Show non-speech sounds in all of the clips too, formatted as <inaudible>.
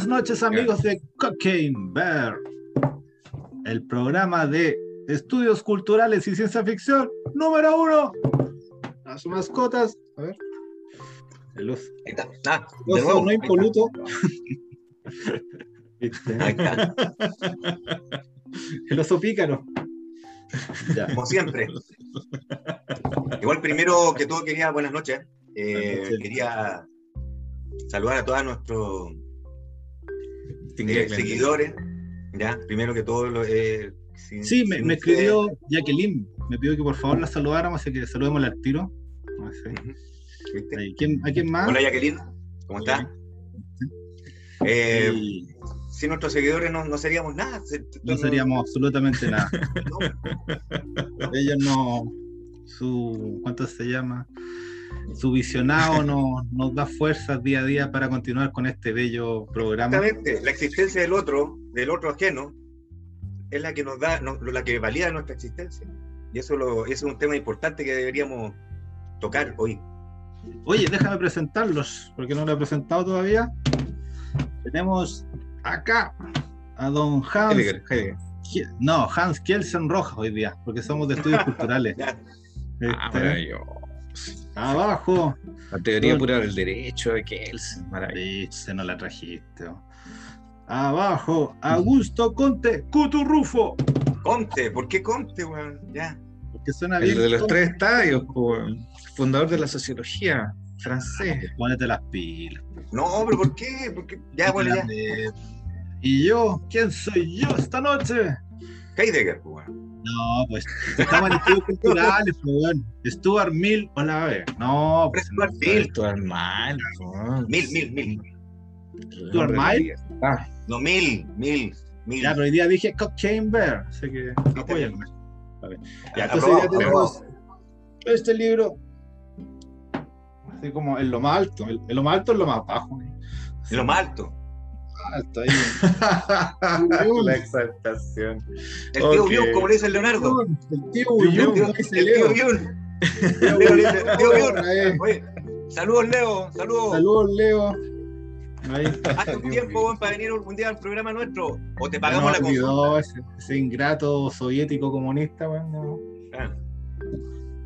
Buenas noches amigos de Cocaine Bear, el programa de estudios culturales y ciencia ficción número uno. A sus mascotas, a ver. El oso. Ahí está. Ah, de nuevo. no impoluto. <laughs> Ahí está. El oso pícaro. Ya. Como siempre. Igual primero que todo quería, buenas noches. Eh, Buenas noches. Quería saludar a todos nuestros eh, seguidores. Ya, primero que todo, lo, eh, sin- Sí, me, sin me ustedes- escribió Jacqueline, me pidió que por favor la saludáramos, así que saludémosla al tiro. No sé. Ujú. ¿Viste? Ahí, ¿quién- ¿A quién más? Hola Jacqueline, ¿cómo estás? Eh, Y sin nuestros seguidores no, no seríamos nada. Se- no seríamos absolutamente nada. <laughs> no. Ellos no, su, ¿cuánto se llama? Su visionado no, nos da fuerzas día a día para continuar con este bello programa. Exactamente, la existencia del otro, del otro ajeno, es la que nos da, no- la que valida nuestra existencia. Y eso, lo, eso es un tema importante que deberíamos tocar hoy. Oye, déjame presentarlos, porque no lo he presentado todavía. Tenemos acá a don Hans. Heidegger, Heidegger. Kie- No, Hans Kielsen Rojas hoy día, porque somos de estudios <laughs> culturales. Ah, Este. Abajo, La teoría pura del derecho de Kelsen, maravilloso. No la trajiste. oh. Abajo, Augusto Conte Cuturrufo. Conte, ¿por qué Conte, weón? Ya. Porque suena El bien. de los Conte. tres estadios, fundador de la sociología francés. Ponete las pilas. No, pero ¿por qué? ¿Por qué? Ya, bueno, ya. ¿Y yo? ¿Quién soy yo esta noche? Heidegger, pues, weón. No, pues estamos en estudios culturales, <laughs> weón. Stuart Mill, hola, a ver. No, pues, Stuart Mill. Esto es mal, po. Mil, mil, mil. El ¿Tú hombre armás? de la libertad. No, mil, mil, mil. Ya, pero hoy día dije Cocaine Bear, así que apóyenme. Ya, entonces ya tenemos este libro. Así como en lo más alto. En lo más alto es lo más bajo. En lo más alto. Alto ahí. <laughs> la exaltación. El tío Ok. Bion, como le dice el Leonardo. El tío Bion, El como tío, Bion. Oye, saludos, Leo. Saludos. Saludos, Leo. Ahí. Hace un tiempo weón, para venir un día al programa nuestro. O te pagamos nos la olvidó ese, ese ingrato soviético comunista, weón, no. Ah,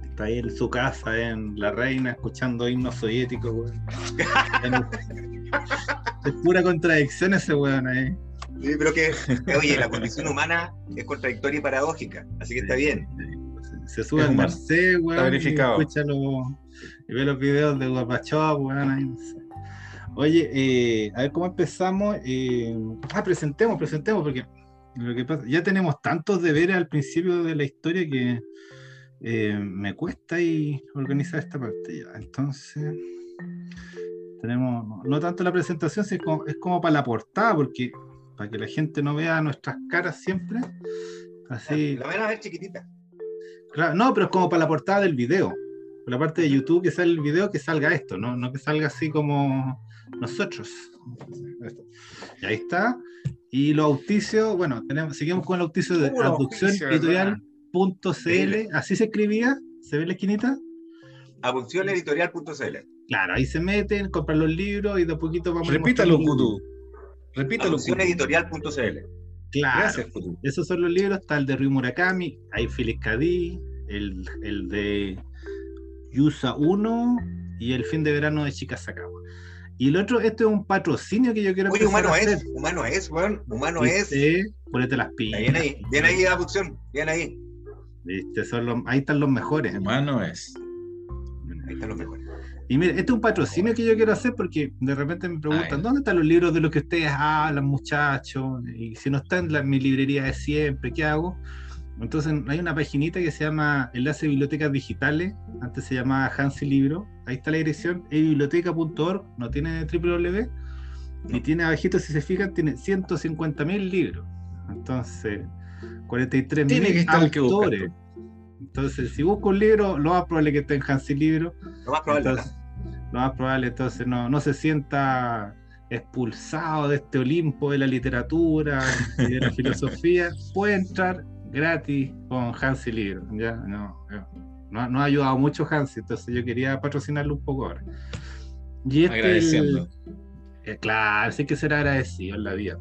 Está ahí en su casa, en La Reina, escuchando himnos soviéticos, weón. <laughs> es pura contradicción ese weón ahí. sí, pero que, oye, la condición humana es contradictoria y paradójica. Así que está bien. Se sube Es al. Marcé, weón. Está verificado. Y, escucha los- y ve los videos de Guapachov, weón. Ahí, no sé. Oye, eh, a ver cómo empezamos. eh, ah, presentemos, presentemos, porque lo que pasa, ya tenemos tantos deberes al principio de la historia que eh, me cuesta ahí organizar esta parte ya. Entonces, tenemos no, no tanto la presentación, sino como- es como para la portada, porque para que la gente no vea nuestras caras siempre. Así, La van a ver chiquitita. Claro, no, pero es como para la portada del video. Por la parte de YouTube que sale el video, que salga esto, no, no que salga así como nosotros. Y ahí está. Y los auspicios, bueno, tenemos, seguimos con el auspicio de Puro traducción auspicio, editorial.cl. Así se escribía, ¿se ve la esquinita? Abuncioneditorial.cl. Claro, ahí se meten, compran los libros y de a poquito vamos Repítalo, Kutu. Repítalo, Kutu. Abuncioneditorial.cl. Claro, Gracias, Kutu. esos son los libros. Está el de Ryu Murakami, hay Félix Cadí, el, el de Yusa 1 y el fin de verano de Chica Sakawa. Y el otro, este es un patrocinio que yo quiero Oye, humano a hacer. es, humano es, weón. Humano es. Ponete las pilas. Bien ahí, bien ahí, abducción. Bien ahí. ¿Viste? Son los- ahí están los mejores. Humano es. Ahí están los mejores. Y mire, este es un patrocinio que yo quiero hacer porque de repente me preguntan. ¿dónde están los libros de los que ustedes hablan, muchachos? Y si no está en la- mi librería de siempre, ¿qué hago? Entonces hay una paginita que se llama Enlace Bibliotecas Digitales, antes se llamaba Hansi Libro, ahí está la dirección, ebiblioteca.org, no tiene www, y tiene abajito, si se fijan, tiene 150 mil libros. Entonces, 43 Tiene que Entonces, si busco un libro, lo más probable es que esté en Hansi Libro. Lo más probable. Entonces, lo más probable, entonces, no, no se sienta expulsado de este Olimpo de la literatura y de la <laughs> filosofía, puede entrar gratis con Hansi Libro. Ya, no, no, no ha ayudado mucho Hansi, entonces yo quería patrocinarlo un poco ahora. Y este Agradeciendo. el- Eh, claro, sí que ser agradecido en la vida.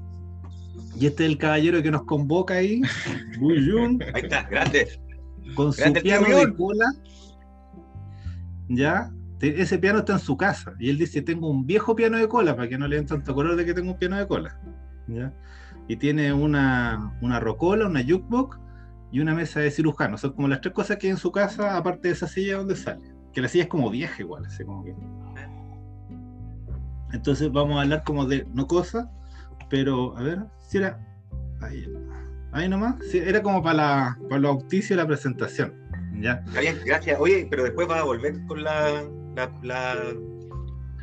Y este es el caballero que nos convoca ahí, <laughs> Buyun, Ahí está, grande. Con su Grande piano de cola. ¿Ya? Ese piano está en su casa. Y él dice, tengo un viejo piano de cola, para que no le den tanto color de que tengo un piano de cola. ¿Ya? Y tiene una, una rocola, una jukebox y una mesa de cirujano. Son como las tres cosas que hay en su casa, aparte de esa silla donde sale. Que la silla es como vieja igual, así como que... Entonces vamos a hablar como de no cosas, pero a ver, si era ahí, ahí nomás, sí, era como para, la, para los la presentación, ¿ya? Está bien, gracias. Oye, pero después vas a volver con la, la, la,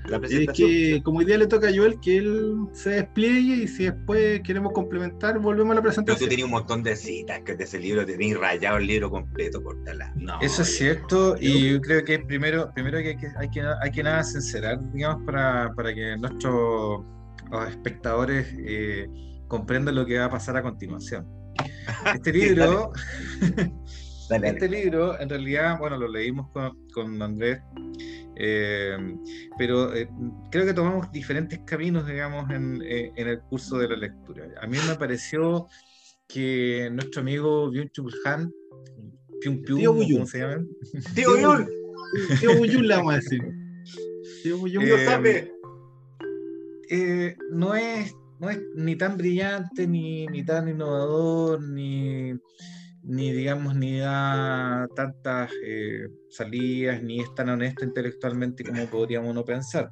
la Es presentación. que como hoy día le toca a Joel que él se despliegue y si después queremos complementar, volvemos a la Pero tú presentación. tenías un montón de citas que de ese libro, tenías rayado el libro completo, cortala. No, Eso es cierto, y yo creo que primero, primero que hay que, hay que, hay que nada sincerar, digamos, para, para que nuestros los espectadores eh, comprendan lo que va a pasar a continuación. <laughs> Este libro, Dale, este libro, en realidad, bueno, lo leímos con, con Andrés, eh, pero eh, creo que tomamos diferentes caminos, digamos, en, eh, en el curso de la lectura. A mí me pareció que nuestro amigo Byung-Chul Han, Pium Pium, Tío ¿cómo Buyun. se llama? Tío Yul, Tío Buyun le vamos a decir. <laughs> Tío Buyun. Eh, eh, no, es, no es ni tan brillante, ni, ni tan innovador, ni, ni digamos, ni da tantas eh, salidas, ni es tan honesto intelectualmente como podríamos uno pensar.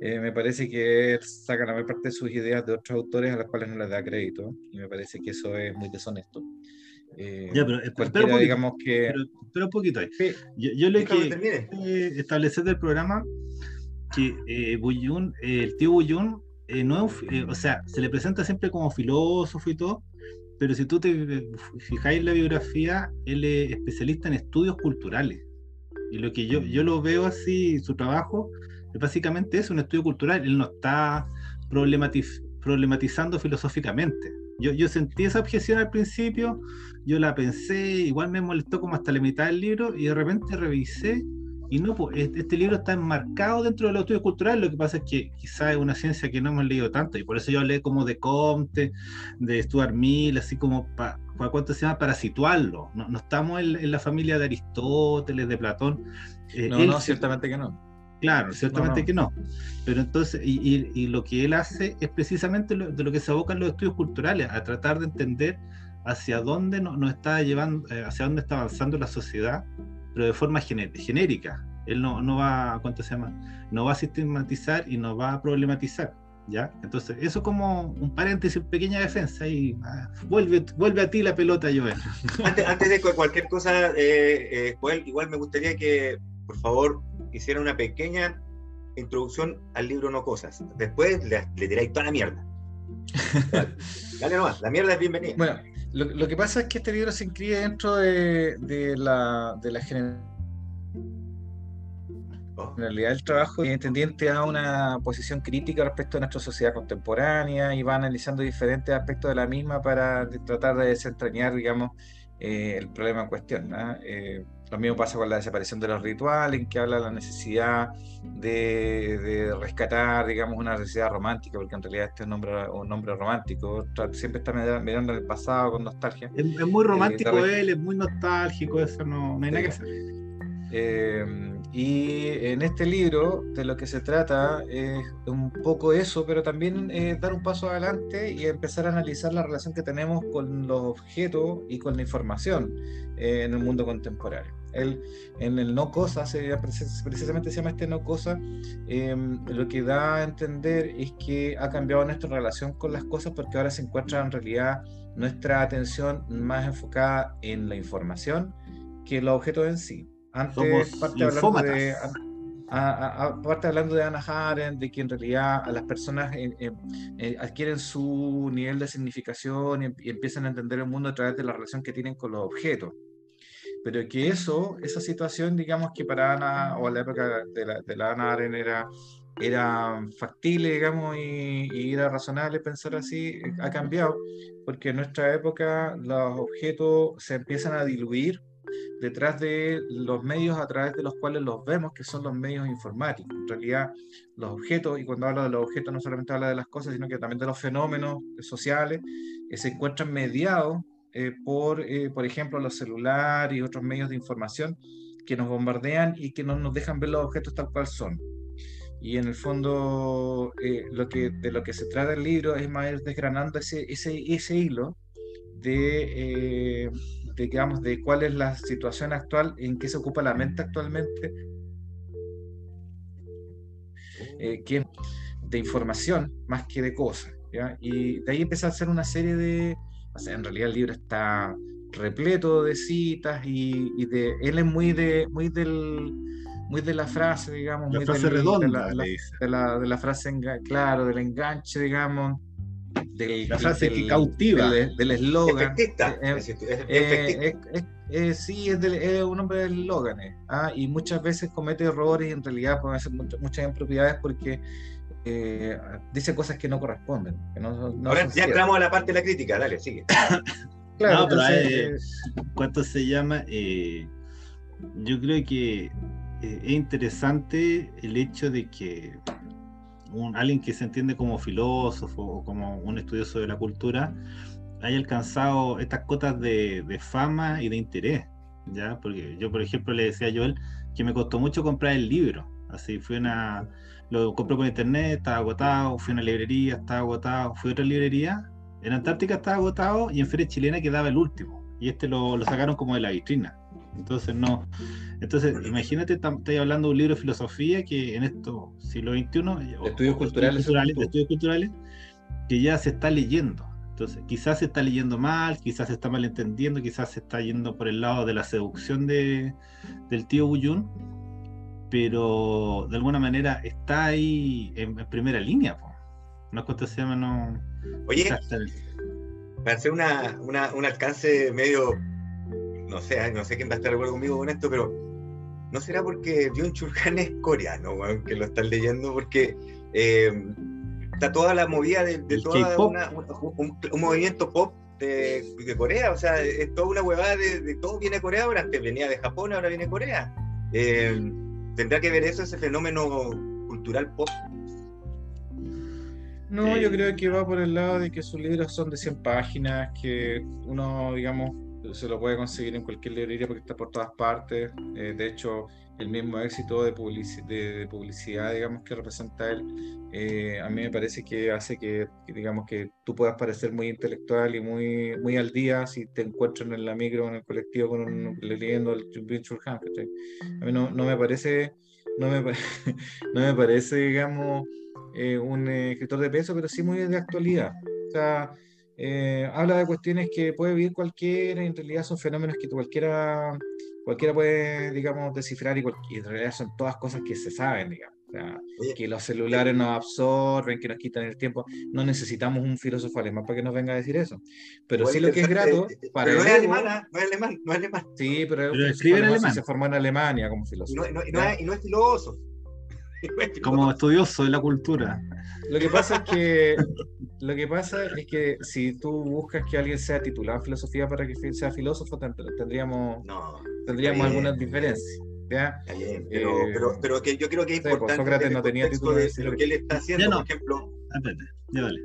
Eh, me parece que él saca la mayor parte de sus ideas de otros autores a los cuales no les da crédito, y me parece que eso es muy deshonesto. Eh, Ya, pero espera un poquito, digamos que... pero, espera un poquito ahí. Sí, Yo, yo lo Déjame que eh, establecer del programa que eh, Buyun, eh, el tío Buyun, eh, no es un eh, o sea, se le presenta siempre como filósofo y todo, pero si tú te eh, fijáis en la biografía, él es especialista en estudios culturales. Y lo que yo, yo lo veo así, su trabajo, básicamente es un estudio cultural. Él no está problematiz- problematizando filosóficamente. Yo, yo sentí esa objeción al principio, yo la pensé, igual me molestó como hasta la mitad del libro, y de repente revisé y no, pues este, este libro está enmarcado dentro de los estudios culturales, lo que pasa es que quizás es una ciencia que no hemos leído tanto, y por eso yo hablé como de Comte, de Stuart Mill, así como para, ¿cuánto se llama? Para situarlo. No, no estamos en, en la familia de Aristóteles, de Platón. Eh, no, él no, ciertamente que no. Claro, ciertamente no. que no. Pero entonces, y, y- y lo que él hace es precisamente lo- de lo que se abocan los estudios culturales, a tratar de entender hacia dónde no- nos está llevando, eh, hacia dónde está avanzando la sociedad, pero de forma gené- genérica. Él no, no va, ¿cuánto se llama? No va a sistematizar y no va a problematizar. ¿Ya? Entonces, eso como un paréntesis, pequeña defensa y ah, vuelve, vuelve a ti la pelota, Joel. <laughs> Antes, antes de cu- cualquier cosa, eh, eh, Joel, igual me gustaría que, por favor, hiciera una pequeña introducción al libro No Cosas. Después le, le tiráis toda la mierda. <laughs> Dale, dale nomás, la mierda es bienvenida. Bueno, lo, lo que pasa es que este libro se inscribe dentro de, de la, de la gener- Oh, generalidad del trabajo y tendiente a una posición crítica respecto a nuestra sociedad contemporánea y va analizando diferentes aspectos de la misma para tratar de desentrañar, digamos, eh, el problema en cuestión. ¿no? Eh, lo mismo pasa con la desaparición de los rituales, en que habla de la necesidad de, de rescatar, digamos, una necesidad romántica, porque en realidad este es un nombre, un nombre romántico, siempre está mirando el pasado con nostalgia. Es, es muy romántico la re- él, es muy nostálgico, eso no, no hay nada que hacer. Eh, y en este libro de lo que se trata es un poco eso, pero también eh, dar un paso adelante y empezar a analizar la relación que tenemos con los objetos y con la información eh, en el mundo contemporáneo. Él, en el no cosa, se precisamente se llama este no cosa, eh, lo que da a entender es que ha cambiado nuestra relación con las cosas porque ahora se encuentra en realidad nuestra atención más enfocada en la información que en los objetos en sí. Antes, parte hablando de, a- a- aparte hablando de Anna Arendt, de que en realidad a las personas eh, eh, eh, adquieren su nivel de significación y, y empiezan a entender el mundo a través de la relación que tienen con los objetos. Pero que eso, esa situación, digamos que para Ana, o la época de la, de la Ana Arendt era, era factible, digamos, y, y era razonable pensar así, eh, ha cambiado, porque en nuestra época los objetos se empiezan a diluir detrás de los medios a través de los cuales los vemos, que son los medios informáticos. En realidad, los objetos, y cuando habla de los objetos no solamente habla de las cosas, sino que también de los fenómenos sociales, que se encuentran mediados eh, por, eh, por ejemplo, los celulares y otros medios de información que nos bombardean y que no nos dejan ver los objetos tal cual son. Y en el fondo, eh, lo que, de lo que se trata el libro es más ir desgranando ese, ese, ese hilo de, de, digamos, de cuál es la situación actual, en qué se ocupa la mente actualmente, que de información más que de cosas. ¿ya? Y de ahí empieza a hacer una serie de, o sea, en realidad el libro está repleto de citas y, de él es muy de muy del muy de la frase digamos la muy frase redonda de la, de la, frase claro del enganche digamos del, la frase que cautiva. del eslogan. Sí es, es, un hombre del eslogan ¿ah? y muchas veces comete errores y en realidad puede hacer muchas, muchas impropiedades porque eh, dice cosas que no corresponden. Ahora ya entramos a la parte de la crítica, dale, sigue. <coughs> claro, pero eh, ¿cuánto se llama? Eh, yo creo que es interesante el hecho de que un, alguien que se entiende como filósofo o como un estudioso de la cultura haya alcanzado estas cotas de, de fama y de interés. ¿ya? Porque yo, por ejemplo, le decía a Joel que me costó mucho comprar el libro. Así fue una, lo compré por internet, estaba agotado, fui a una librería, estaba agotado, fui a otra librería, en Antártica estaba agotado y en Feria Chilena quedaba el último. Y este lo, lo sacaron como de la vitrina. Entonces no. Entonces, imagínate, estoy hablando de un libro de filosofía que en esto, siglo XXI, estudios culturales, estudios estudios culturales, que ya se está leyendo. Entonces, quizás se está leyendo mal, quizás se está malentendiendo, quizás se está yendo por el lado de la seducción de, del tío Buyun, pero de alguna manera está ahí en, primera línea. No es se llama, no. Oye, para hacer una, un alcance medio, no sé, no sé quién va a estar de acuerdo conmigo con esto, pero ¿no será porque Byung Chul es coreano, que lo están leyendo? Porque eh, está toda la movida de, una, un, movimiento pop de, de, Corea, o sea, es toda una huevada de, todo viene de Corea, ahora antes venía de Japón, ahora viene Corea. Eh, ¿Tendrá que ver eso, ese fenómeno cultural pop? No, yo eh, creo que va por el lado de que sus libros son de 100 páginas, que uno, digamos, se lo puede conseguir en cualquier librería porque está por todas partes. Eh, de hecho, el mismo éxito de, de, publicidad, digamos, que representa él, eh, a mí me parece que hace que, digamos, que tú puedas parecer muy intelectual y muy, muy al día si te encuentran en la micro, en el colectivo, con un, leyendo el Vinchul A mí no, no, me parece, no me, <laughs> no me parece, digamos, eh, un escritor de peso, pero sí muy de actualidad. O sea, eh, habla de cuestiones que puede vivir cualquiera, en realidad son fenómenos que cualquiera cualquiera puede, digamos, descifrar y, en realidad son todas cosas que se saben, digamos. O sea, que los celulares nos absorben, que nos quitan el tiempo. No necesitamos un filósofo alemán para que nos venga a decir eso. Pero sí lo que es grato para pero no, es alemana, no es alemán, no es alemán. Sí, pero, escribe en alemán. se formó en Alemania como filósofo. Y no, y no, es, y no es filósofo. <laughs> como estudioso de la cultura. Lo que pasa es que lo que pasa es que si tú buscas que alguien sea titulado en filosofía para que sea filósofo, tendríamos tendríamos algunas diferencias. ¿ya? Bien, pero, eh, pero, pero, que yo creo que es pues, importante Sócrates no tenía título de, lo que él está haciendo, por ejemplo. ya vale.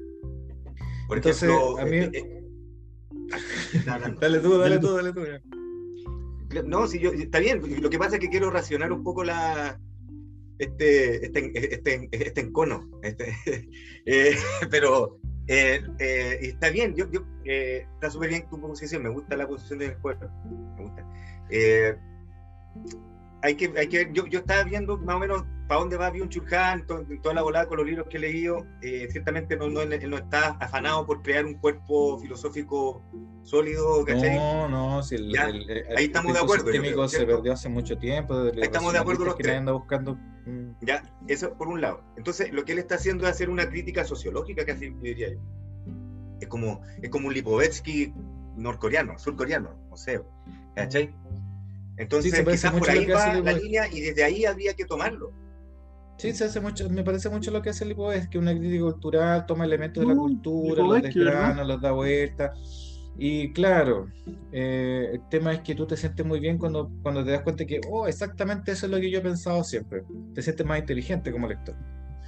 Por Entonces, ejemplo, a mí... Eh, eh, dale tú, dale tú, dale tú. No, si yo, está bien, lo que pasa es que quiero racionar un poco la, este, este, este, este encono. Este, <laughs> eh, pero eh, eh, está bien, yo, yo está súper bien tu posición, me gusta la posición del juego, me gusta. hay que, hay que yo, yo estaba viendo más o menos para dónde va Byung Chul toda la volada con los libros que he leído. ciertamente no, no, no, está afanado por crear un cuerpo filosófico sólido, No, no, si el, ahí estamos de acuerdo. El se perdió hace mucho tiempo. Ahí estamos de acuerdo los que anda buscando Mm. Ya, eso por un lado. Entonces, lo que él está haciendo es hacer una crítica sociológica, casi diría yo. Es como, es como un Lipovetsky norcoreano, surcoreano, no sé. ¿Cachai? Entonces, quizás por ahí va la línea y desde ahí habría que tomarlo. Sí, se hace mucho, me parece mucho lo que hace Lipovetsky, una crítica cultural, toma elementos de la cultura, los desgrana, los da vuelta. Y claro, eh, el tema es que tú te sientes muy bien cuando, cuando te das cuenta que, oh, exactamente eso es lo que yo he pensado siempre. Te sientes más inteligente como lector.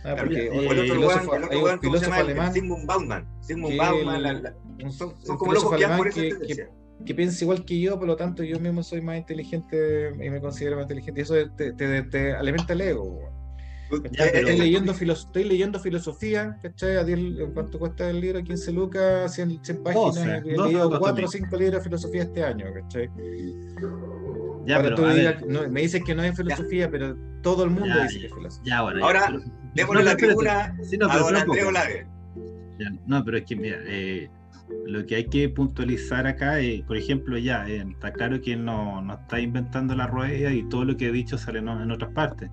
Ah, porque el otro filósofo, el otro hay filósofo alemán, Sigmund Bauman. Sigmund Bauman, la, la, son, son como locos que, por que, que, que, piensa igual que yo, por lo tanto yo mismo soy más inteligente y me considero más inteligente. Y eso te, te, te alimenta el ego. Estoy, leyendo estoy leyendo filosofía, ¿cachai? ¿Cuánto cuesta el libro? 15 lucas, 100, 100 páginas. 12, he leído 4 o 5 libros de filosofía este año, ¿cachai? Ya, pero, digas, no, me dices que no es filosofía, ya. pero todo el mundo ya, dice que es filosofía. Ya, bueno, Ahora, démosle no, la tribuna sí, no, a don Andrés Olave. No, pero es que, mira, eh, lo que hay que puntualizar acá, es, por ejemplo, ya, eh, está claro que no, no, está inventando la rueda y todo lo que he dicho sale no, en otras partes.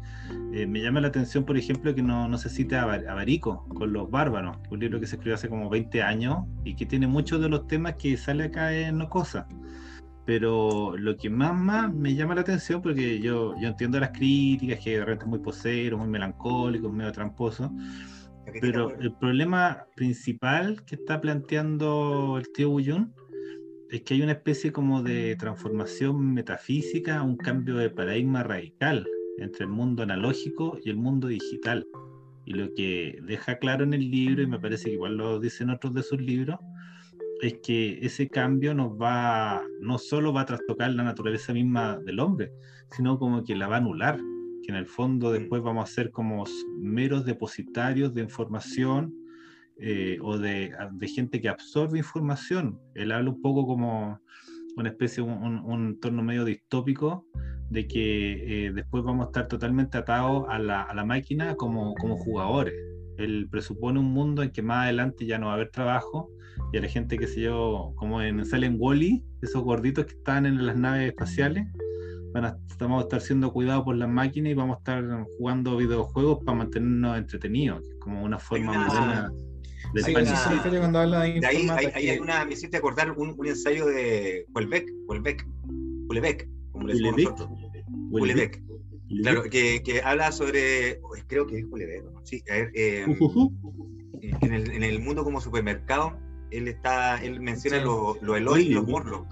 Eh, me llama la atención, por ejemplo, que no, no se cita a, Barico con los bárbaros, un libro que se escribió hace como 20 años y que tiene muchos de los temas que sale acá en No Cosa. Pero lo que más, más me llama la atención, porque yo, yo entiendo las críticas, que de repente es muy posero, muy melancólico, medio tramposo, pero el problema principal que está planteando el tío Bullón es que hay una especie como de transformación metafísica, un cambio de paradigma radical entre el mundo analógico y el mundo digital. Y lo que deja claro en el libro, y me parece que igual lo dicen otros de sus libros, es que ese cambio nos va, no solo va a trastocar la naturaleza misma del hombre, sino como que la va a anular, que en el fondo mm. después vamos a ser como meros depositarios de información eh, o de, de, gente que absorbe información. Él habla un poco como una especie, un, un entorno medio distópico de que eh, después vamos a estar totalmente atados a la, a la máquina como, como jugadores. Él presupone un mundo en que más adelante ya no va a haber trabajo, y a la gente que se yo, como en salen Wally, esos gorditos que están en las naves espaciales, van a, vamos a estar siendo cuidados por las máquinas y vamos a estar jugando videojuegos para mantenernos entretenidos, como una forma una, moderna de sí, sí, cuando habla de, de ahí, hay, hay, una, me hiciste acordar un, un ensayo de Huelbeck, Huelbeck, Huelbeck, como le decimos nosotros. Huelbeck. Claro, que, que, habla sobre, creo que es Huelbeck, ¿no? sí, a ver, eh, uh -huh. en, el, en el mundo como supermercado, él está, él menciona los lo Eloy y los Morlock.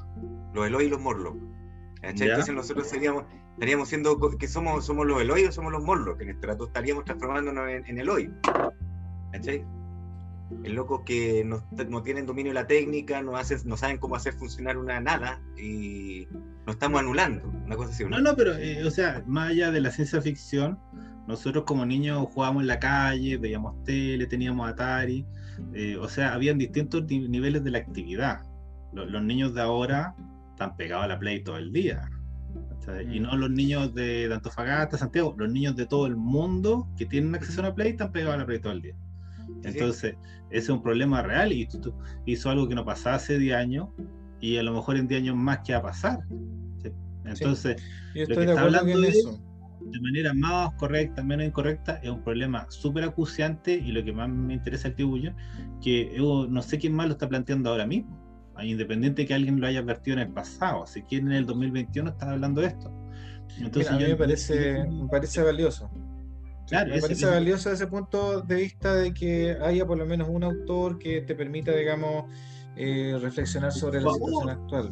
Los Eloy y los Morlock. Entonces nosotros seríamos, estaríamos siendo que somos, somos los Eloy o somos los Morlock. En este rato estaríamos transformándonos en, en Eloy. ¿Cachai? El loco que no, no, tienen dominio de la técnica, no, hacen, no saben cómo hacer funcionar una nada y nos estamos anulando, una cosa así. No, no, pero, eh, o sea, más allá de la ciencia ficción, nosotros como niños jugábamos en la calle, veíamos tele, teníamos Atari, eh, o sea, habían distintos niveles de la actividad. Los, los, niños de ahora están pegados a la Play todo el día. Y no los niños de, de Antofagasta, Santiago, los niños de todo el mundo que tienen acceso a la Play están pegados a la Play todo el día. Entonces, ese es un problema real y esto hizo algo que no pasaba hace 10 años y a lo mejor en 10 años más que va a pasar. Entonces, sí. lo que está hablando de eso de manera más correcta, menos incorrecta, es un problema súper acuciante y lo que más me interesa el tío Bullo, que yo no sé quién más lo está planteando ahora mismo, independiente de que alguien lo haya advertido en el pasado, si quién en el 2021 está hablando de esto. Entonces, Mira, a mí me parece, me parece valioso. Claro, me parece valioso ese punto de vista de que haya por lo menos un autor que te permita, digamos, eh, reflexionar sobre la situación actual.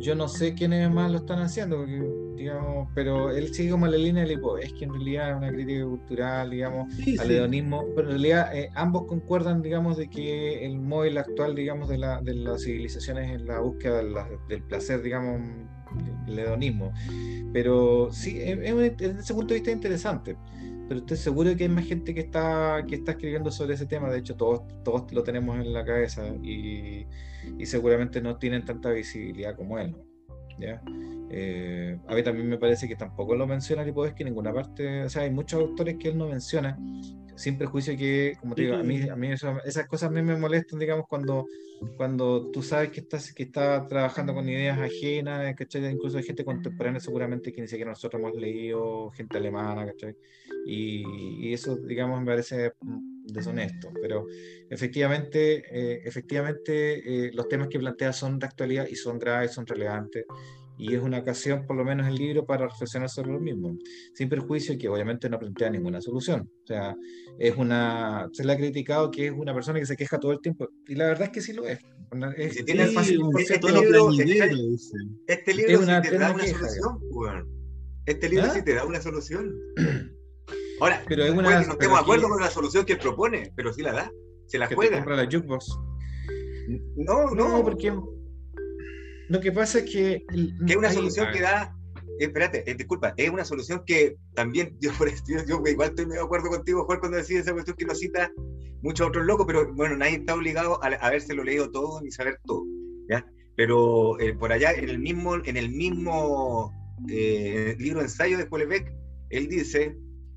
Yo no sé quiénes más lo están haciendo, porque, digamos, pero él sigue como la línea del hipo, es que en realidad es una crítica cultural, digamos, sí, al sí. hedonismo, pero en realidad eh, ambos concuerdan, digamos, de que el móvil actual, digamos, de, la, de las civilizaciones en la búsqueda de la, del placer, digamos, el hedonismo. Pero sí, es, es, desde ese punto de vista interesante pero estoy seguro que hay más gente que está, que está escribiendo sobre ese tema. De hecho, todos, todos lo tenemos en la cabeza y, y seguramente no tienen tanta visibilidad como él. ¿ya? Eh, a mí también me parece que tampoco lo menciona que en ninguna parte. O sea, hay muchos autores que él no menciona, sin prejuicio que, como te digo, a mí, a mí eso, esas cosas a mí me molestan, digamos, cuando, cuando tú sabes que estás que está trabajando con ideas ajenas, ¿cachai? Incluso hay gente contemporánea seguramente que ni siquiera nosotros hemos leído, gente alemana, ¿cachai? Y, y eso, digamos, me parece deshonesto, pero efectivamente, eh, efectivamente eh, los temas que plantea son de actualidad y son graves, son relevantes y es una ocasión, por lo menos el libro, para reflexionar sobre lo mismo, sin perjuicio que obviamente no plantea ninguna solución. O sea, es una, se le ha criticado que es una persona que se queja todo el tiempo, y la verdad es que sí lo es. si tienes fácil, este, libro, este libro es una, te da una solución, Este libro <clears throat> sí te da una solución. Ahora, pero es una, no estemos de acuerdo con la solución que propone, pero sí la da. Se la juega. compra la jukebox. No, no, no, porque lo que pasa es que. Que es una solución que da. Eh, espérate, eh, disculpa, es una solución que también, <laughs> yo, yo, igual estoy de acuerdo contigo, Juan, cuando decís esa cuestión que lo cita muchos otros locos, pero bueno, nadie está obligado a, habérselo leído todo ni saber todo, ¿ya? Pero eh, por allá, en el mismo, en el mismo libro ensayo de Beck, él dice,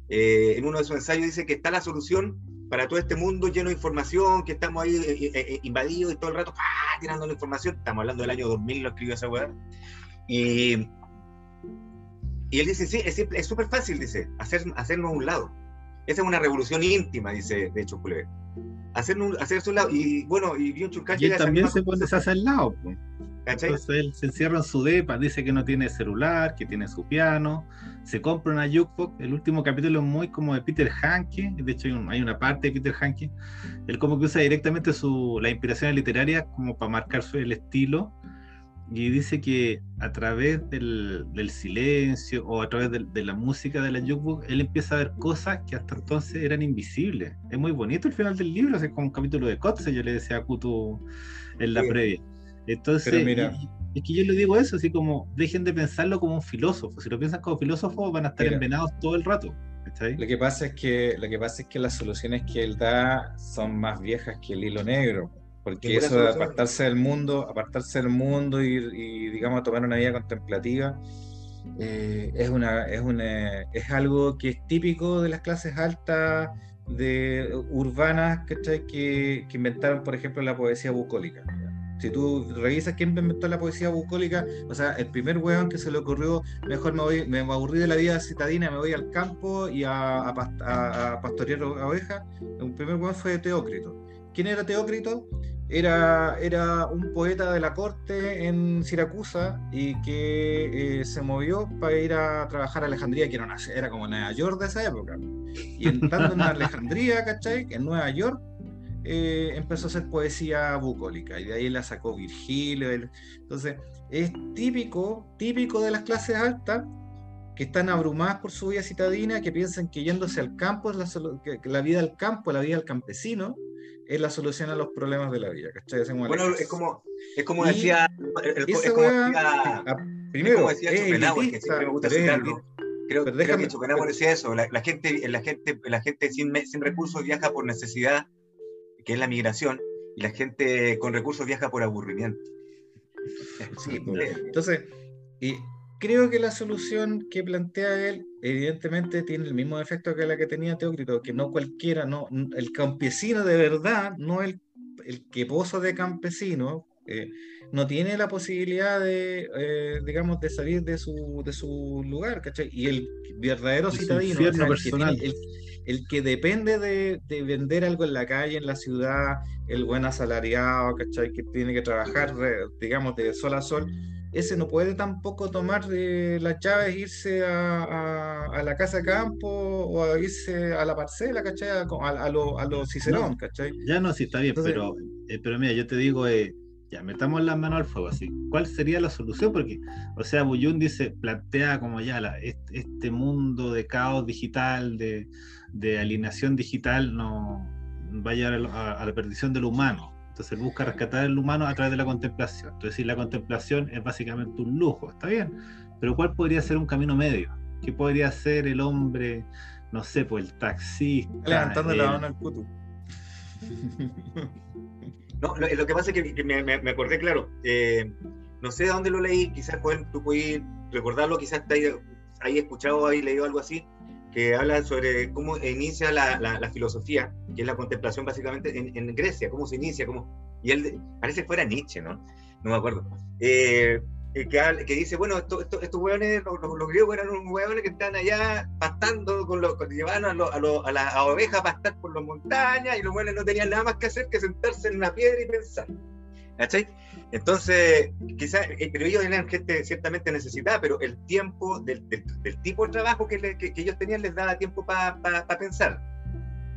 en uno de sus ensayos, dice que está la solución para todo este mundo lleno de información, que estamos ahí eh, eh, eh, invadidos y todo el rato ¡ah! tirando la información. Estamos hablando del año 2000, lo escribió esa weá. Y, y él dice, sí, es súper fácil, dice, hacer, hacernos un lado. Esa es una revolución íntima, dice, de hecho, Culebé. Hacernos, hacerse un lado. Y bueno, y Bion Y él también se pone hacer al lado. Pues. Entonces él se encierra en su depa, dice que no tiene celular, que tiene su piano, se compra una jukebox. El último capítulo es muy como de Peter Hanke, de hecho hay, una parte de Peter Hanke. Él como que usa directamente su, la inspiración literaria como para marcar su, el estilo y dice que a través del, del silencio o a través de, de, la música de la jukebox, él empieza a ver cosas que hasta entonces eran invisibles. Es muy bonito el final del libro, es como un capítulo de Kotze, yo le decía a Kutu en la previa. Entonces, es que yo le digo eso, así como dejen de pensarlo como un filósofo. Si lo piensan como filósofo, van a estar envenados todo el rato. Lo que pasa es que lo que pasa es que las soluciones que él da son más viejas que el hilo negro, porque eso de apartarse del mundo, apartarse del mundo y, digamos tomar una vida contemplativa eh, es una es una es algo que es típico de las clases altas de urbanas que, que inventaron por ejemplo la poesía bucólica si tú revisas quién inventó la poesía bucólica, o sea, el primer weón que se le ocurrió, mejor me voy, me aburrí de la vida citadina, me voy al campo y a, a, pastorear ovejas, el primer weón fue Teócrito. ¿Quién era Teócrito? Era, era un poeta de la corte en Siracusa y que eh, se movió para ir a trabajar a Alejandría, que era, una, era como Nueva York de esa época. Y entrando en <laughs> Alejandría, ¿cachai? En Nueva York, eh, empezó a hacer poesía bucólica y de ahí la sacó Virgilio. Entonces, es típico, típico de las clases altas que están abrumadas por su vida citadina, que piensan que yéndose al campo, es la, que la vida al campo, la vida al campesino, es la solución a los problemas de la vida. Bueno, es como, es como decía, es como decía, primero, como decía Schopenhauer, que siempre me gusta citarlo. Creo, creo que Schopenhauer decía eso, la, la, gente, la gente, la gente sin, sin recursos viaja por necesidad que es la migración, y la gente con recursos viaja por aburrimiento. Pues. entonces, y creo que la solución que plantea él, evidentemente, tiene el mismo efecto que la que tenía Teócrito, que no cualquiera, no, el campesino de verdad, no el, el que pozo de campesino, eh, no tiene la posibilidad de, eh, digamos, de salir de su, de su lugar, ¿cachai? Y el verdadero citadino, el que depende de, vender algo en la calle, en la ciudad, el buen asalariado, ¿cachai? Que tiene que trabajar, digamos, de sol a sol, ese no puede tampoco tomar eh, las llaves, irse a, la casa de campo o a irse a la parcela, ¿cachai? A, a, lo, a los Cicerón, ¿cachai? Ya no, sí está bien, pero, eh, pero mira, yo te digo, eh, ya metamos las manos al fuego, así. ¿Cuál sería la solución? Porque, o sea, Buyun dice, plantea como ya la, este mundo de caos digital, de de alineación digital no va a llevar a, la perdición del humano. Entonces él busca rescatar el humano a través de la contemplación. Entonces la contemplación es básicamente un lujo, está bien, pero ¿cuál podría ser un camino medio? ¿Qué podría ser el hombre, no sé, pues el taxista? Levantando la mano al puto. <laughs> No, lo, que pasa es que, me, acordé, claro, eh, no sé de dónde lo leí, quizás tú puedes recordarlo, quizás te hayas escuchado, ahí leído algo así, que habla sobre cómo inicia la, la, filosofía, que es la contemplación básicamente en, en, Grecia, cómo se inicia, cómo, y él parece que fuera Nietzsche, ¿no? No me acuerdo. Eh, que, que, dice, bueno, estos esto, estos hueones, los, los, griegos eran unos hueones que están allá pastando, con los, llevaban a, lo, a, lo, a las ovejas a pastar por las montañas y los hueones no tenían nada más que hacer que sentarse en una piedra y pensar. ¿Cachai? Entonces, quizás, eh, pero ellos eran gente ciertamente necesitada, pero el tiempo del, del, tipo de trabajo que, que, ellos tenían les daba tiempo para pensar.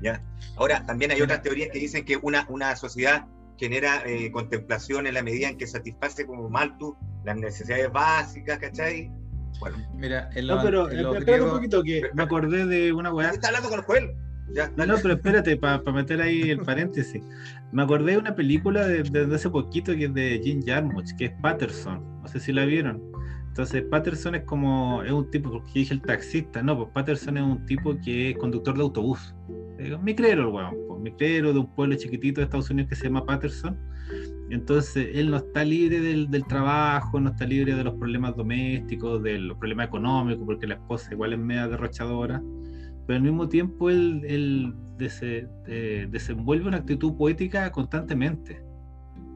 ¿ya? Ahora, también hay otras teorías que dicen que una, una sociedad genera eh, contemplación en la medida en que satisface como Malthus las necesidades básicas, ¿cachai? Bueno. Mira, en No, pero espera un poquito que me acordé de una weá. Está hablando con Joel. Ya, no, pero espérate, para meter ahí el paréntesis. Me acordé de una película de, de, hace poquito que es de Jim Jarmusch, que es Patterson. No sé si la vieron. Entonces, Patterson es como, es un tipo, porque dije el taxista, no, pues Patterson es un tipo que es conductor de autobús. Mi crero, el weón, pues, micrero de un pueblo chiquitito de Estados Unidos que se llama Patterson. Entonces, él no está libre del, del, trabajo, no está libre de los problemas domésticos, de los problemas económicos, porque la esposa igual es media derrochadora pero al mismo tiempo él, eh, desenvuelve una actitud poética constantemente.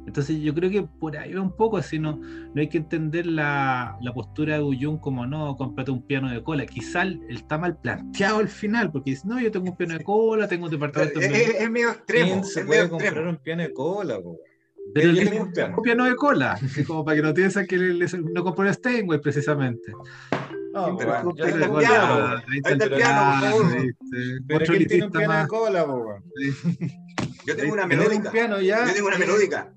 Entonces yo creo que por ahí va un poco así, no, no hay que entender la, postura de Ullón como no, cómprate un piano de cola. Quizá él está mal planteado al final, porque dice, no, yo tengo un piano de cola, tengo un departamento de... Es, es, medio extremo. se puede comprar un piano de cola, Pero él tiene un piano. de cola, <laughs> como para que no piensen que no compró el Steinway precisamente. No, pero está el piano. Ahí está el piano, por favor. Pero ¿quién tiene un piano de cola, po? <laughs> Yo tengo una melódica. Un piano ya, Yo tengo una melódica.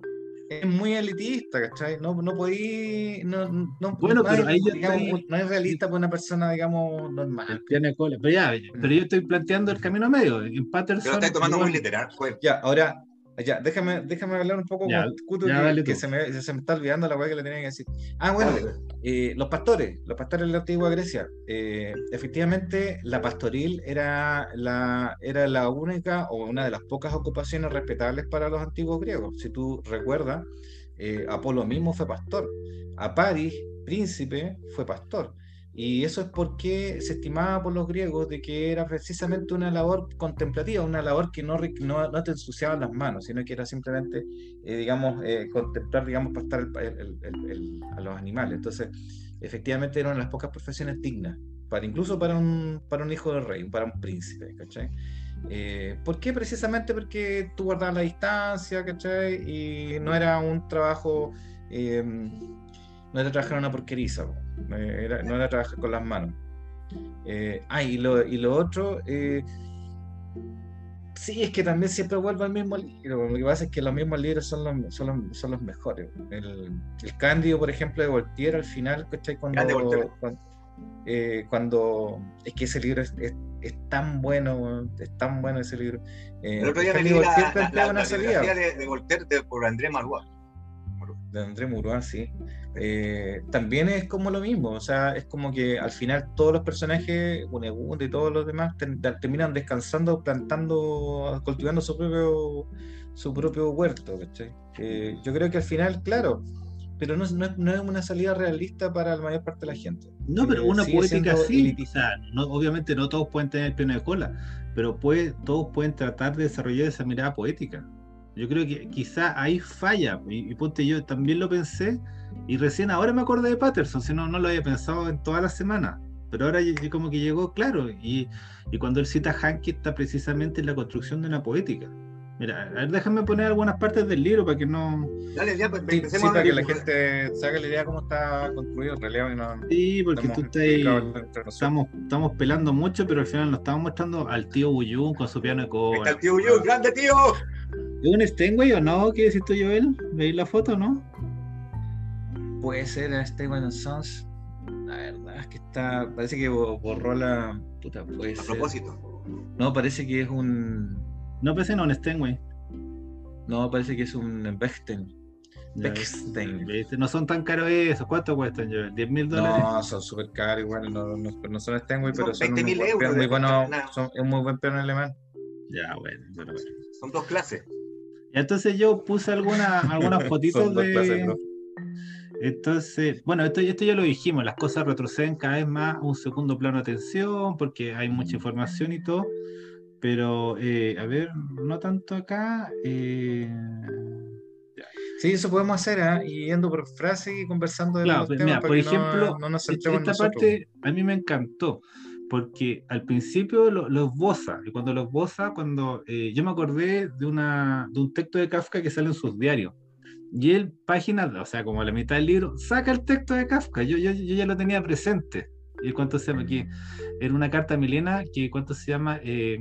Es muy elitista, ¿cachai? No, no podí. No, no, bueno, no pero ahí digamos, no es realista para una persona, digamos, normal. El piano de cola. Pero ya, pero yo estoy planteando el camino medio. En Patterson. Pero estás tomando muy literal, pues. Ya, ahora, ya, déjame, déjame hablar un poco con Kutu, que, se, me, se, me, está olvidando la weá que le tenía que decir. Ah, bueno, eh, los pastores, los pastores de la antigua Grecia. Eh, efectivamente, la pastoril era la, era la única o una de las pocas ocupaciones respetables para los antiguos griegos. Si tú recuerdas, eh, Apolo mismo fue pastor. Aparis, príncipe, fue pastor. Y eso es porque se estimaba por los griegos de que era precisamente una labor contemplativa, una labor que no, no, te ensuciaba las manos, sino que era simplemente, eh, digamos, eh, contemplar, digamos, pastar a los animales. Entonces, efectivamente era una de las pocas profesiones dignas, para, incluso para un, para un hijo del rey, para un príncipe, ¿cachai? Eh, ¿Por qué? Precisamente porque tú guardabas la distancia, ¿cachai? Y no era un trabajo no era trabajar una porqueriza, no era trabajar con las manos. Eh, ah, y lo, y lo otro, eh, sí, es que también siempre vuelvo al mismo libro. Lo que pasa es que los mismos libros son los, son los, son los mejores. El, el, Cándido, por ejemplo, de Voltaire, al final. Cuando, cuando, eh, cuando, es que ese libro es, es, tan bueno, es tan bueno ese libro. Eh, el otro día me leí la, la, la, de, de, Voltaire por André Marois. De André Marois, sí. Eh, también es como lo mismo, o sea, es como que al final todos los personajes, Unegund y todos los demás, terminan descansando, plantando, cultivando su propio, su propio huerto, yo creo que al final, claro, pero no, no, es una salida realista para la mayor parte de la gente. No, pero una poética sí, no, obviamente no todos pueden tener el pelo de cola, pero puede, todos pueden tratar de desarrollar esa mirada poética. Yo creo que quizá ahí falla, y, y ponte yo también lo pensé, y recién ahora me acordé de Patterson, si no, no lo había pensado en toda la semana. Pero ahora como que llegó claro. Y, y cuando él cita a Hanke está precisamente en la construcción de una poética. Mira, a ver, déjame poner algunas partes del libro para que no. Dale, ya, pues sí, sí, para que la gente se haga la idea de cómo está construido el relevo. Y no, sí, porque tú estás estamos, estamos pelando mucho, pero al final nos estamos mostrando al tío Buyun con su piano de cobre. Está el tío Buyun, grande tío. ¿Es un Steinway o no? ¿Qué decís tú, Joel? ¿Veis la foto no? puede ser este One Sons. La verdad es que está. Parece que borró la. Puta, puede A propósito. No, parece que es un. No parece no, un Steinway. No, parece que es un Bechstein. Bechstein. No son tan caros esos. ¿Cuánto cuestan, yo? ¿10 mil dólares? No, son súper caros igual. No, no, no son Steinway, pero son. 20 mil euros. Muy bueno, son, es un muy buen piano alemán. Ya, bueno, bueno, bueno. Son dos clases. Y entonces yo puse alguna, <laughs> algunas fotitos de. Clases, ¿no? Entonces, bueno, esto, esto ya lo dijimos, las cosas retroceden cada vez más a un segundo plano de atención porque hay mucha información y todo, pero eh, a ver, no tanto acá. Eh... Sí, eso podemos hacer, ¿eh? y yendo por frase y conversando de claro, los temas por ejemplo, no, nos esta parte a mí me encantó, porque al principio los bosa, y cuando los bosa, cuando eh, yo me acordé de, una, de un texto de Kafka que sale en sus diarios, y él, página, o sea, como a la mitad del libro, saca el texto de Kafka. Yo, yo, yo ya lo tenía presente. ¿Y cuánto se llama aquí? Era una carta a Milena que, ¿cuánto se llama? Eh,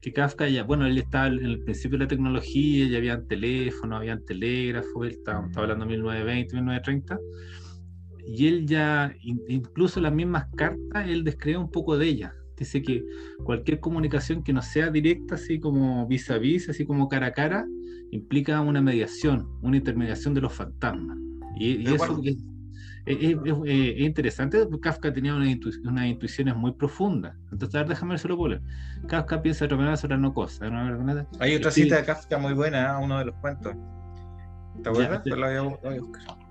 que Kafka ya, bueno, él estaba en el principio de la tecnología, ya habían teléfonos, habían telégrafos, él estaba, hablando de 1920, 1930, y él ya, incluso las mismas cartas, él describe un poco de ellas. Dice que cualquier comunicación que no sea directa, así como vis a vis, así como cara a cara, implica una mediación, una intermediación de los fantasmas. Y, eso es, interesante, porque Kafka tenía unas, intuiciones muy profundas. Entonces, a ver, déjame ver lo leer. Kafka piensa de otra sobre no cosa. Hay otra cita de Kafka muy buena, ¿eh? uno de los cuentos. ¿Te acuerdas?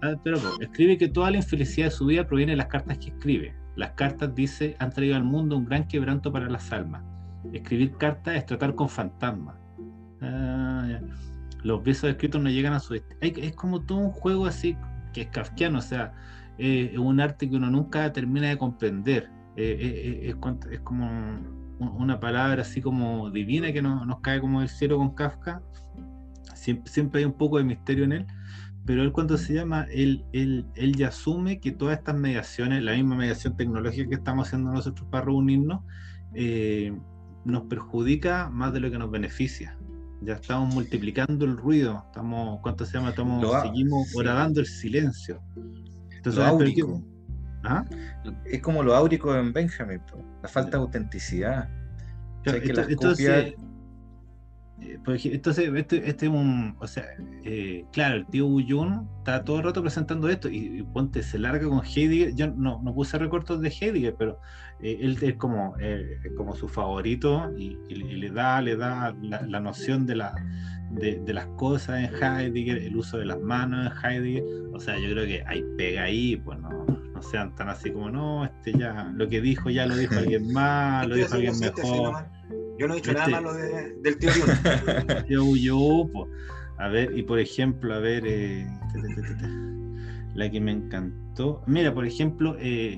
Ah, escribe que toda la infelicidad de su vida proviene de las cartas que escribe. Las cartas, dice, han traído al mundo un gran quebranto para las almas. Escribir cartas es tratar con fantasmas. Ah, Los besos escritos no llegan a su Es como todo un juego así que es kafkiano, o sea, es un arte que uno nunca termina de comprender. Eh, eh, eh, es, como una palabra así como divina que nos cae como del cielo con Kafka. Siempre, hay un poco de misterio en él, pero él cuando se llama, él, él, él ya asume que todas estas mediaciones, la misma mediación tecnológica que estamos haciendo nosotros para reunirnos, nos perjudica más de lo que nos beneficia ya estamos multiplicando el ruido, estamos, ¿cuánto se llama? Estamos, seguimos horadando el silencio. Entonces, áurico. ¿Ah? Es como lo áurico en Benjamin, la falta de autenticidad. entonces, eh, entonces, este, este, es un, o sea, eh, claro, el tío Uyun está todo el rato presentando esto y, ponte, se larga con Heidegger, yo no, no puse recortes de Heidegger, pero eh, él es como, como su favorito y, le da, le da la, noción de, la, de, las cosas en Heidegger, el uso de las manos en Heidegger, o sea, yo creo que hay pega ahí, pues no, no sean tan así como, no, este ya, lo que dijo ya lo dijo alguien más, lo dijo alguien mejor. Yo no he dicho nada malo del tío <laughs> Tío pues. A ver, y por ejemplo, a ver, eh, la que me encantó. Mira, por ejemplo, eh,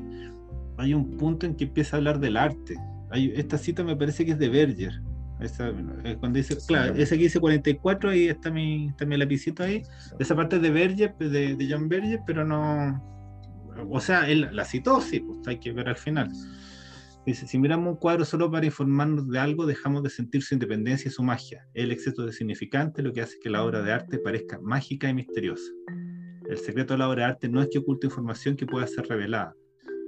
hay un punto en que empieza a hablar del arte. Hay, esta cita me parece que es de Berger. Esa, cuando dice, claro, esa que dice 44, ahí está mi, está mi lapicito ahí. Esa parte es de Berger, de, de John Berger, pero no. O sea, él la citó, sí, pues hay que ver al final. Dice, si miramos un cuadro solo para informarnos de algo, dejamos de sentir su independencia y su magia. El exceso de significante lo que hace que la obra de arte parezca mágica y misteriosa. El secreto de la obra de arte no es que oculte información que pueda ser revelada.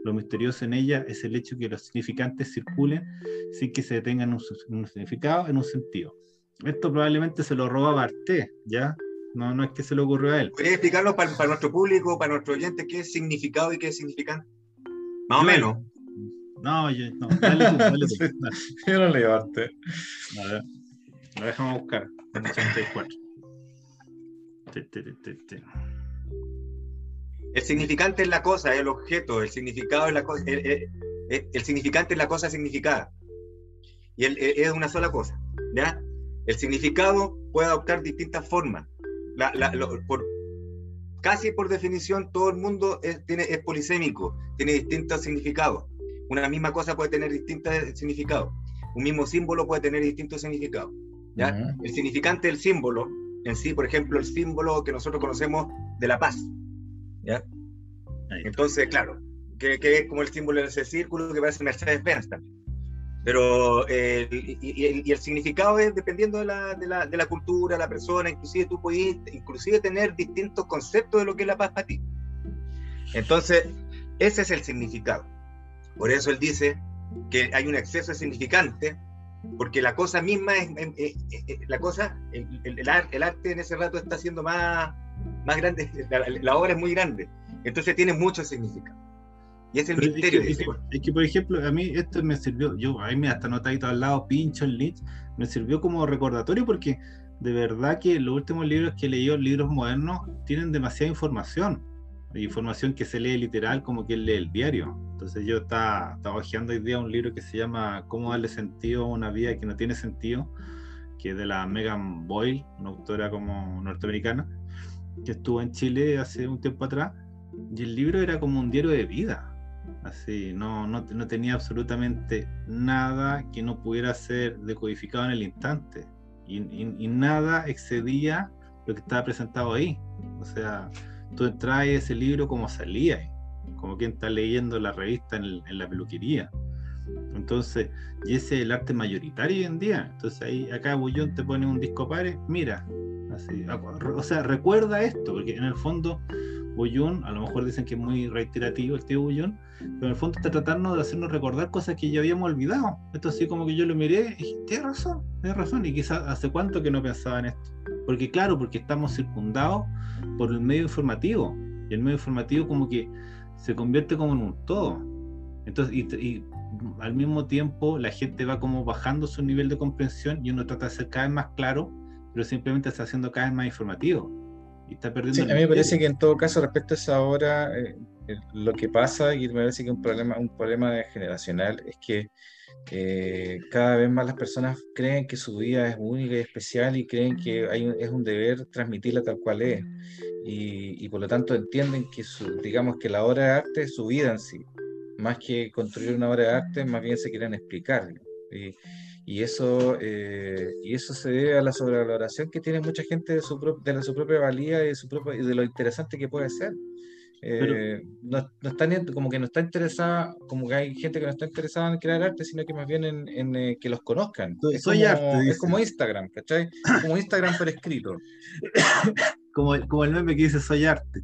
Lo misterioso en ella es el hecho que los significantes circulen sin que se detengan en un, significado, en un sentido. Esto probablemente se lo roba Barté, ¿ya? No, no es que se le ocurrió a él. ¿Podría explicarlo para, para nuestro público, para nuestro oyente, qué es significado y qué es significante? Más o menos. No, yo, no, dale tú, dale tú. yo no leo arte. A ver, lo dejamos buscar. En 84. El significante es la cosa, es el objeto, el significado es la cosa, el, significante es la cosa significada. Y es una sola cosa, ¿ya? El significado puede adoptar distintas formas. por, casi por definición, todo el mundo es, tiene, es polisémico, tiene distintos significados. Una misma cosa puede tener distintos significados. Un mismo símbolo puede tener distintos significados. ¿ya? El significante del símbolo en sí, por ejemplo, el símbolo que nosotros conocemos de la paz. ¿ya? Entonces, claro, que, es como el símbolo de ese círculo que parece Mercedes-Benz también. Pero, eh, y, el significado es dependiendo de la, de, la, de la, cultura, la persona, inclusive tú puedes inclusive tener distintos conceptos de lo que es la paz para ti. Entonces, ese es el significado. Por eso él dice que hay un exceso significante, porque la cosa misma es, la cosa, el, el, arte en ese rato está siendo más, más grande, <laughs> la, obra es muy grande, entonces tiene mucho significado. Y es el misterio. Es que, por ejemplo, a mí esto me sirvió, yo ahí me hasta notadito al lado, pincho el Lich, me sirvió como recordatorio porque de verdad que los últimos libros que he leído, libros modernos, tienen demasiada información información que se lee literal como que lee el diario. Entonces yo estaba, estaba hoy día un libro que se llama Cómo darle sentido a una vida que no tiene sentido, que es de la Megan Boyle, una autora como norteamericana, que estuvo en Chile hace un tiempo atrás, y el libro era como un diario de vida. Así, no, no, no tenía absolutamente nada que no pudiera ser decodificado en el instante. Y, y nada excedía lo que estaba presentado ahí. O sea, tú traes ese libro como salía, como quien está leyendo la revista en, la peluquería. Entonces, y ese es el arte mayoritario hoy en día. Entonces ahí acá Bullón te pone un disco pare, mira, así, o sea, recuerda esto, porque en el fondo Bullón, a lo mejor dicen que es muy reiterativo el tío Bullón, pero en el fondo está tratando de hacernos recordar cosas que ya habíamos olvidado. Esto así como que yo lo miré y dije, tienes razón, tienes razón, y quizás hace cuánto que no pensaba en esto. Porque claro, porque estamos circundados por el medio informativo, y el medio informativo como que se convierte como en un todo. Entonces, y, al mismo tiempo la gente va como bajando su nivel de comprensión y uno trata de ser cada vez más claro, pero simplemente está haciendo cada vez más informativo. Y está perdiendo. Sí, a mí me parece que en todo caso, respecto a esa hora, eh, eh, lo que pasa, y me parece que un problema, un problema generacional, es que eh, cada vez más las personas creen que su vida es única y especial y creen que hay es un deber transmitirla tal cual es. Y, y por lo tanto entienden que, su, digamos, que la obra de arte es su vida en sí más que construir una obra de arte, más bien se quieren explicar. Y, y eso, eh, y eso se debe a la sobrevaloración que tiene mucha gente de su, de su propia valía y de, su propio, y de lo interesante que puede ser. Eh, no, no están, como que no está interesada, como que hay gente que no está interesada en crear arte, sino que más bien en, en eh, que los conozcan. Soy, es, como, arte, es como Instagram, ¿cachai? Como Instagram por escrito. <coughs> como, el, como el meme que dice soy arte.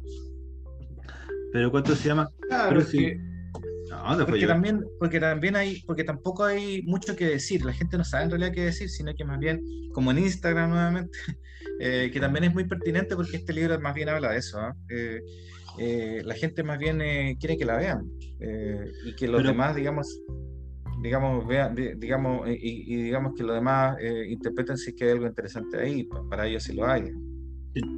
Pero ¿cuánto se llama? Claro, sí porque también, porque también hay, porque tampoco hay mucho que decir, la gente no sabe en realidad qué decir, sino que más bien, como en Instagram nuevamente, <laughs> eh, que también es muy pertinente porque este libro más bien habla de eso, ¿ah? eh, eh, la gente más bien quiere que la vean y que los demás, digamos, digamos, vean, digamos, y, digamos que los demás interpreten si es que hay algo interesante ahí, para ellos si lo hay.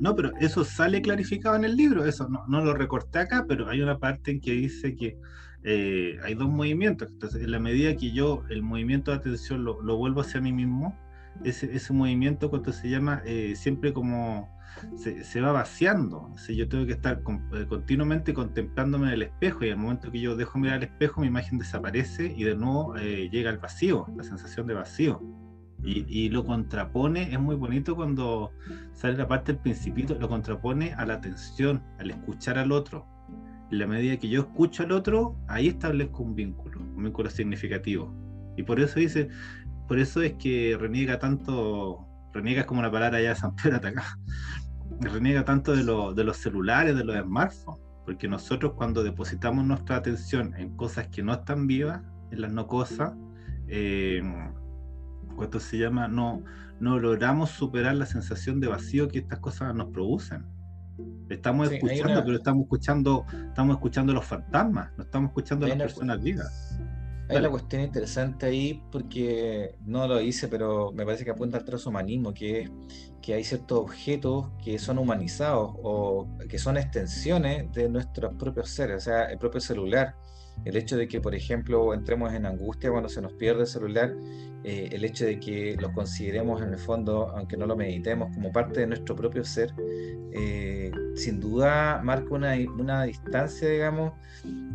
No, pero eso sale clarificado en el libro, eso no, no, lo recorté acá, pero hay una parte en que dice que eh, hay dos movimientos. Entonces, en la medida que yo el movimiento de atención lo, vuelvo hacia mí mismo, ese, ese movimiento, cuando se llama, eh, siempre como se, va vaciando. yo tengo que estar eh, continuamente contemplándome en el espejo y al momento que yo dejo mirar al espejo, mi imagen desaparece y de nuevo llega el vacío, la sensación de vacío. Y, y, lo contrapone, es muy bonito cuando sale la parte del principito, lo contrapone a la atención, al escuchar al otro en la medida que yo escucho al otro, ahí establezco un vínculo, un vínculo significativo. Y por eso dice, por eso es que reniega tanto, reniega es como una palabra ya de San Pedro acá, reniega tanto de, de los celulares, de los smartphones, porque nosotros cuando depositamos nuestra atención en cosas que no están vivas, en las no cosas, eh, ¿cuánto se llama? No, no logramos superar la sensación de vacío que estas cosas nos producen. Estamos escuchando, pero estamos escuchando, estamos escuchando los fantasmas, no estamos escuchando a las personas vivas. Hay una cuestión interesante ahí porque no lo hice, pero me parece que apunta al transhumanismo, que es que hay ciertos objetos que son humanizados o que son extensiones de nuestros propios seres, o sea, el propio celular el hecho de que, por ejemplo, entremos en angustia cuando se nos pierde el celular, eh, el hecho de que lo consideremos en el fondo, aunque no lo meditemos, como parte de nuestro propio ser, eh, sin duda marca una, una distancia, digamos,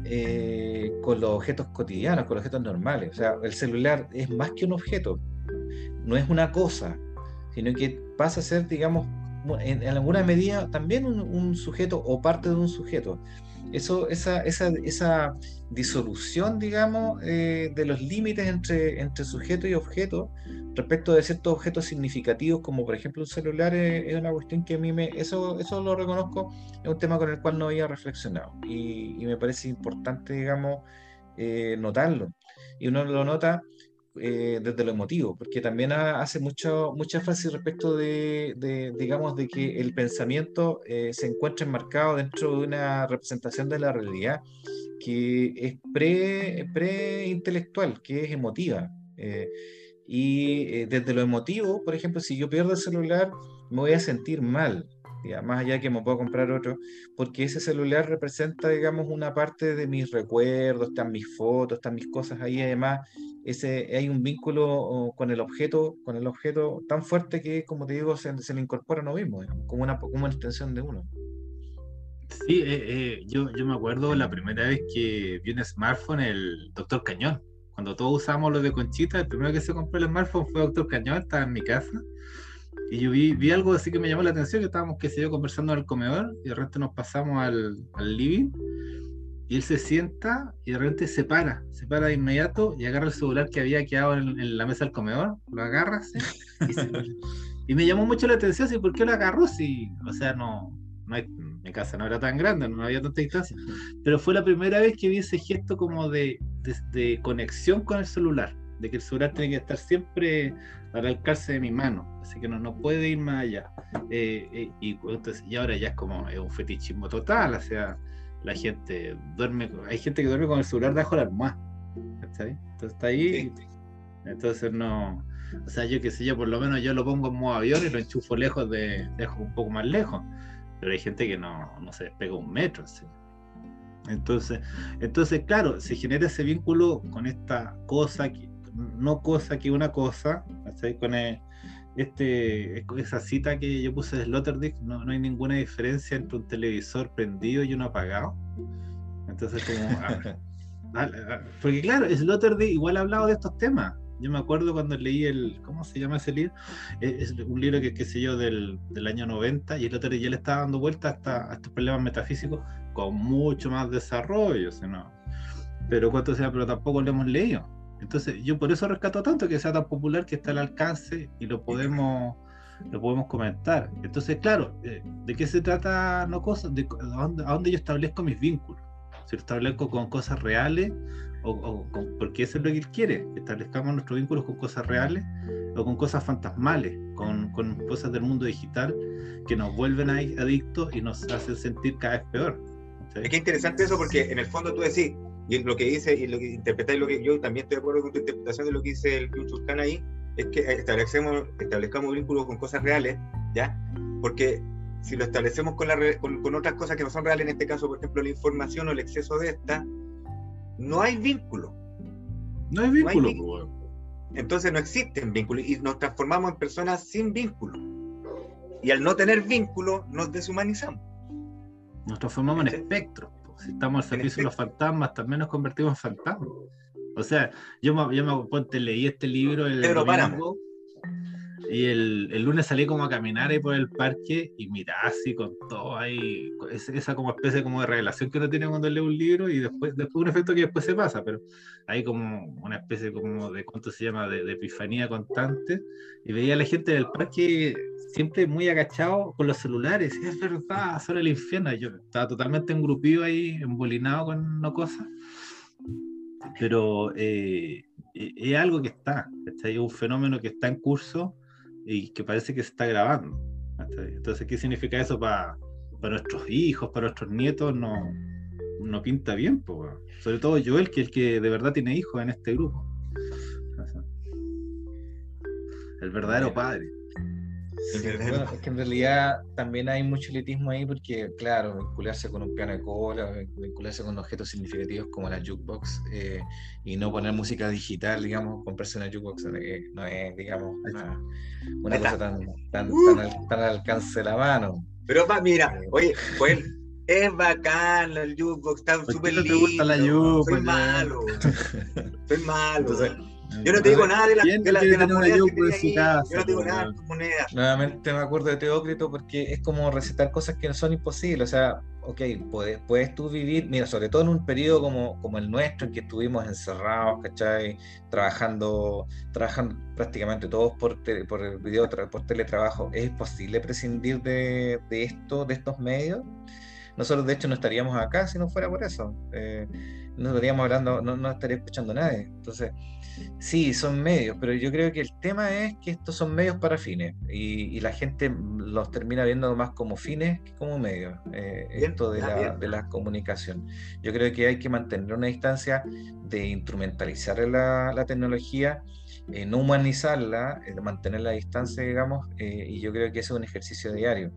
eh, con los objetos cotidianos, con los objetos normales. O sea, el celular es más que un objeto, no es una cosa, sino que pasa a ser, digamos, en, alguna medida también un sujeto o parte de un sujeto eso, esa, esa, esa disolución, digamos, eh, de los límites entre, entre sujeto y objeto respecto de ciertos objetos significativos, como por ejemplo un celular, es, una cuestión que a mí me, eso, eso lo reconozco, es un tema con el cual no había reflexionado y, me parece importante, digamos, eh, notarlo. Y uno lo nota eh, desde lo emotivo, porque también hace mucho, mucha énfasis respecto de, digamos, de que el pensamiento eh, se encuentra enmarcado dentro de una representación de la realidad que es pre-intelectual, pre que es emotiva. Eh, y desde lo emotivo, por ejemplo, si yo pierdo el celular, me voy a sentir mal, más allá que me puedo comprar otro, porque ese celular representa, digamos, una parte de mis recuerdos, están mis fotos, están mis cosas ahí, además, ese, hay un vínculo con el objeto, con el objeto tan fuerte que, como te digo, se, le incorpora a uno mismo, como, una, como una extensión de uno. Sí, eh, eh, yo, yo me acuerdo la primera vez que vi un smartphone, el Doctor Cañón. Cuando todos usamos los de Conchita, el primero que se compró el smartphone fue Doctor Cañón, estaba en mi casa y yo vi, vi, algo así que me llamó la atención, que estábamos, qué sé yo, conversando en el comedor y de repente nos pasamos al, al living y él se sienta y de repente se para, se para de inmediato y agarra el celular que había quedado en, la mesa del comedor, lo agarra <laughs> y, me llamó mucho la atención, ¿sí? ¿por qué lo agarró? Si, o sea, no, no hay, mi casa no era tan grande, no había tanta distancia, pero fue la primera vez que vi ese gesto como de, de, conexión con el celular, de que el celular tiene que estar siempre al alcance de mi mano, así que no, no puede ir más allá. Eh, eh, y, entonces, y ahora ya es como es un fetichismo total, o sea, la gente duerme, hay gente que duerme con el celular debajo de la almohada, Entonces está ahí, entonces no, o sea, yo qué sé yo, por lo menos yo lo pongo en modo avión y lo enchufo lejos de, dejo un poco más lejos, pero hay gente que no, no se despega un metro, Entonces, entonces, claro, se genera ese vínculo con esta cosa, que, no cosa que una cosa, con el, este, esa cita que yo puse de Sloterdijk, no, no hay ninguna diferencia entre un televisor prendido y uno apagado. Entonces, como. Ah, <laughs> ah, ah, porque claro, Sloterdijk igual ha hablado de estos temas. Yo me acuerdo cuando leí el. ¿Cómo se llama ese libro? Es, un libro que, qué sé yo, del, del año 90, y Sloterdijk ya le estaba dando vuelta hasta a estos problemas metafísicos con mucho más desarrollo. ¿no? Pero cuánto sea, pero tampoco lo hemos leído. Entonces, yo por eso rescato tanto que sea tan popular que está al alcance y lo podemos lo podemos comentar. Entonces, claro, eh, ¿de qué se trata no cosas? De, a, dónde, yo establezco mis vínculos? Si lo establezco con cosas reales o, porque eso es lo que él quiere, establezcamos nuestros vínculos con cosas reales o con cosas fantasmales, con, con cosas del mundo digital que nos vuelven adictos y nos hacen sentir cada vez peor. Es que interesante eso porque en el fondo tú decís, y lo que dice y lo que interpretáis, lo que yo también estoy de acuerdo con tu interpretación de lo que dice el Churcán ahí, es que establecemos, establezcamos vínculos con cosas reales, ¿ya? Porque si lo establecemos con, la, con, otras cosas que no son reales, en este caso, por ejemplo, la información o el exceso de esta, no hay vínculo. No hay vínculo. Entonces no existen vínculos y nos transformamos en personas sin vínculo. Y al no tener vínculo, nos deshumanizamos. Nos transformamos en espectros. Si estamos al servicio de los fantasmas, también nos convertimos en fantasmas. O sea, yo me, yo me ponte, leí este libro el domingo, y el, el, lunes salí como a caminar ahí por el parque y mira así con todo ahí, esa como especie como de revelación que uno tiene cuando lee un libro y después, después un efecto que después se pasa, pero hay como una especie como de, ¿cuánto se llama?, de, de epifanía constante y veía a la gente del parque siempre muy agachado con los celulares. Es verdad, solo el infierno. Yo estaba totalmente engrupido ahí, embolinado con no cosas. Pero eh, e, es algo que está, es un fenómeno que está en curso y que parece que se está grabando. Entonces, ¿qué significa eso para, para nuestros hijos, para nuestros nietos? No, no pinta bien, sobre todo Joel, que es el que de verdad tiene hijos en este grupo. <laughs> El verdadero padre. Es que en realidad también hay mucho elitismo ahí porque, claro, vincularse con un piano de cola, vincularse con objetos significativos como la jukebox eh, y no poner música digital, digamos, comprarse una jukebox eh, no es, digamos, una, cosa tan, tan, tan, al, alcance de la mano. Pero va, mira, eh, oye, <laughs> pues es bacán el jukebox, está súper lindo. te gusta la jukebox? Soy malo, <laughs> soy malo. Yo no te digo nada de la, de la, de la moneda que Yo no te digo nada de moneda. Nuevamente me acuerdo de Teócrito porque es como recetar cosas que no son imposibles. O sea, ok, puedes, puedes tú vivir, mira, sobre todo en un periodo como, como el nuestro, en que estuvimos encerrados, ¿cachai? Trabajando, trabajando prácticamente todos por, por, video, por teletrabajo. ¿Es posible prescindir de, de esto, de estos medios? Nosotros, de hecho, no estaríamos acá si no fuera por eso. Eh, no estaríamos hablando, no, no estaría escuchando a nadie. Entonces, sí, son medios, pero yo creo que el tema es que estos son medios para fines y, la gente los termina viendo más como fines que como medios. Eh, esto de la, de la, comunicación. Yo creo que hay que mantener una distancia de instrumentalizar la, la tecnología. Eh, no humanizarla, mantener la distancia, digamos, y yo creo que ese es un ejercicio diario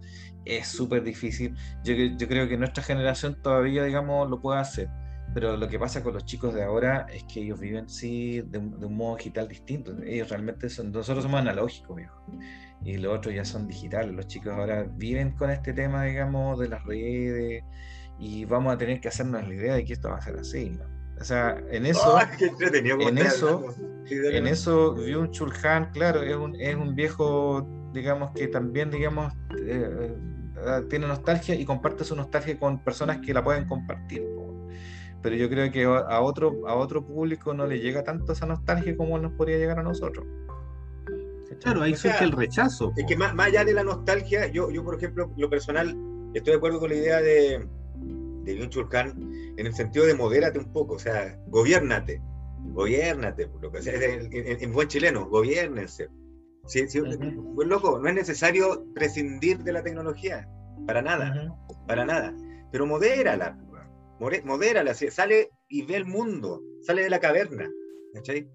es súper difícil. Yo, yo, creo que nuestra generación todavía, digamos, lo puede hacer. Pero lo que pasa con los chicos de ahora es que ellos viven, sí, de un, modo digital distinto. Ellos realmente son, nosotros somos analógicos, viejo. Y los otros ya son digitales. Los chicos ahora viven con este tema, digamos, de las redes. Y vamos a tener que hacernos la idea de que esto va a ser así. O sea, en eso, en eso, en eso, un Chulhan, claro, es un, es un viejo, digamos, que también, digamos, eh, eh, tiene nostalgia y comparte su nostalgia con personas que la pueden compartir. Pero yo creo que a otro, a otro público no le llega tanto esa nostalgia como nos podría llegar a nosotros. Claro, ahí surge el rechazo. Es que más, más, allá de la nostalgia, yo, yo, por ejemplo, lo personal, estoy de acuerdo con la idea de, de Yun Chulkan en el sentido de modérate un poco, o sea, gobiernate, gobiernate, lo que sea, en, en, buen chileno, gobiernense. Sí, sí, pues, loco, no es necesario prescindir de la tecnología, para nada, para nada, pero modérala, modérala, sale y ve el mundo, sale de la caverna, ¿cachai?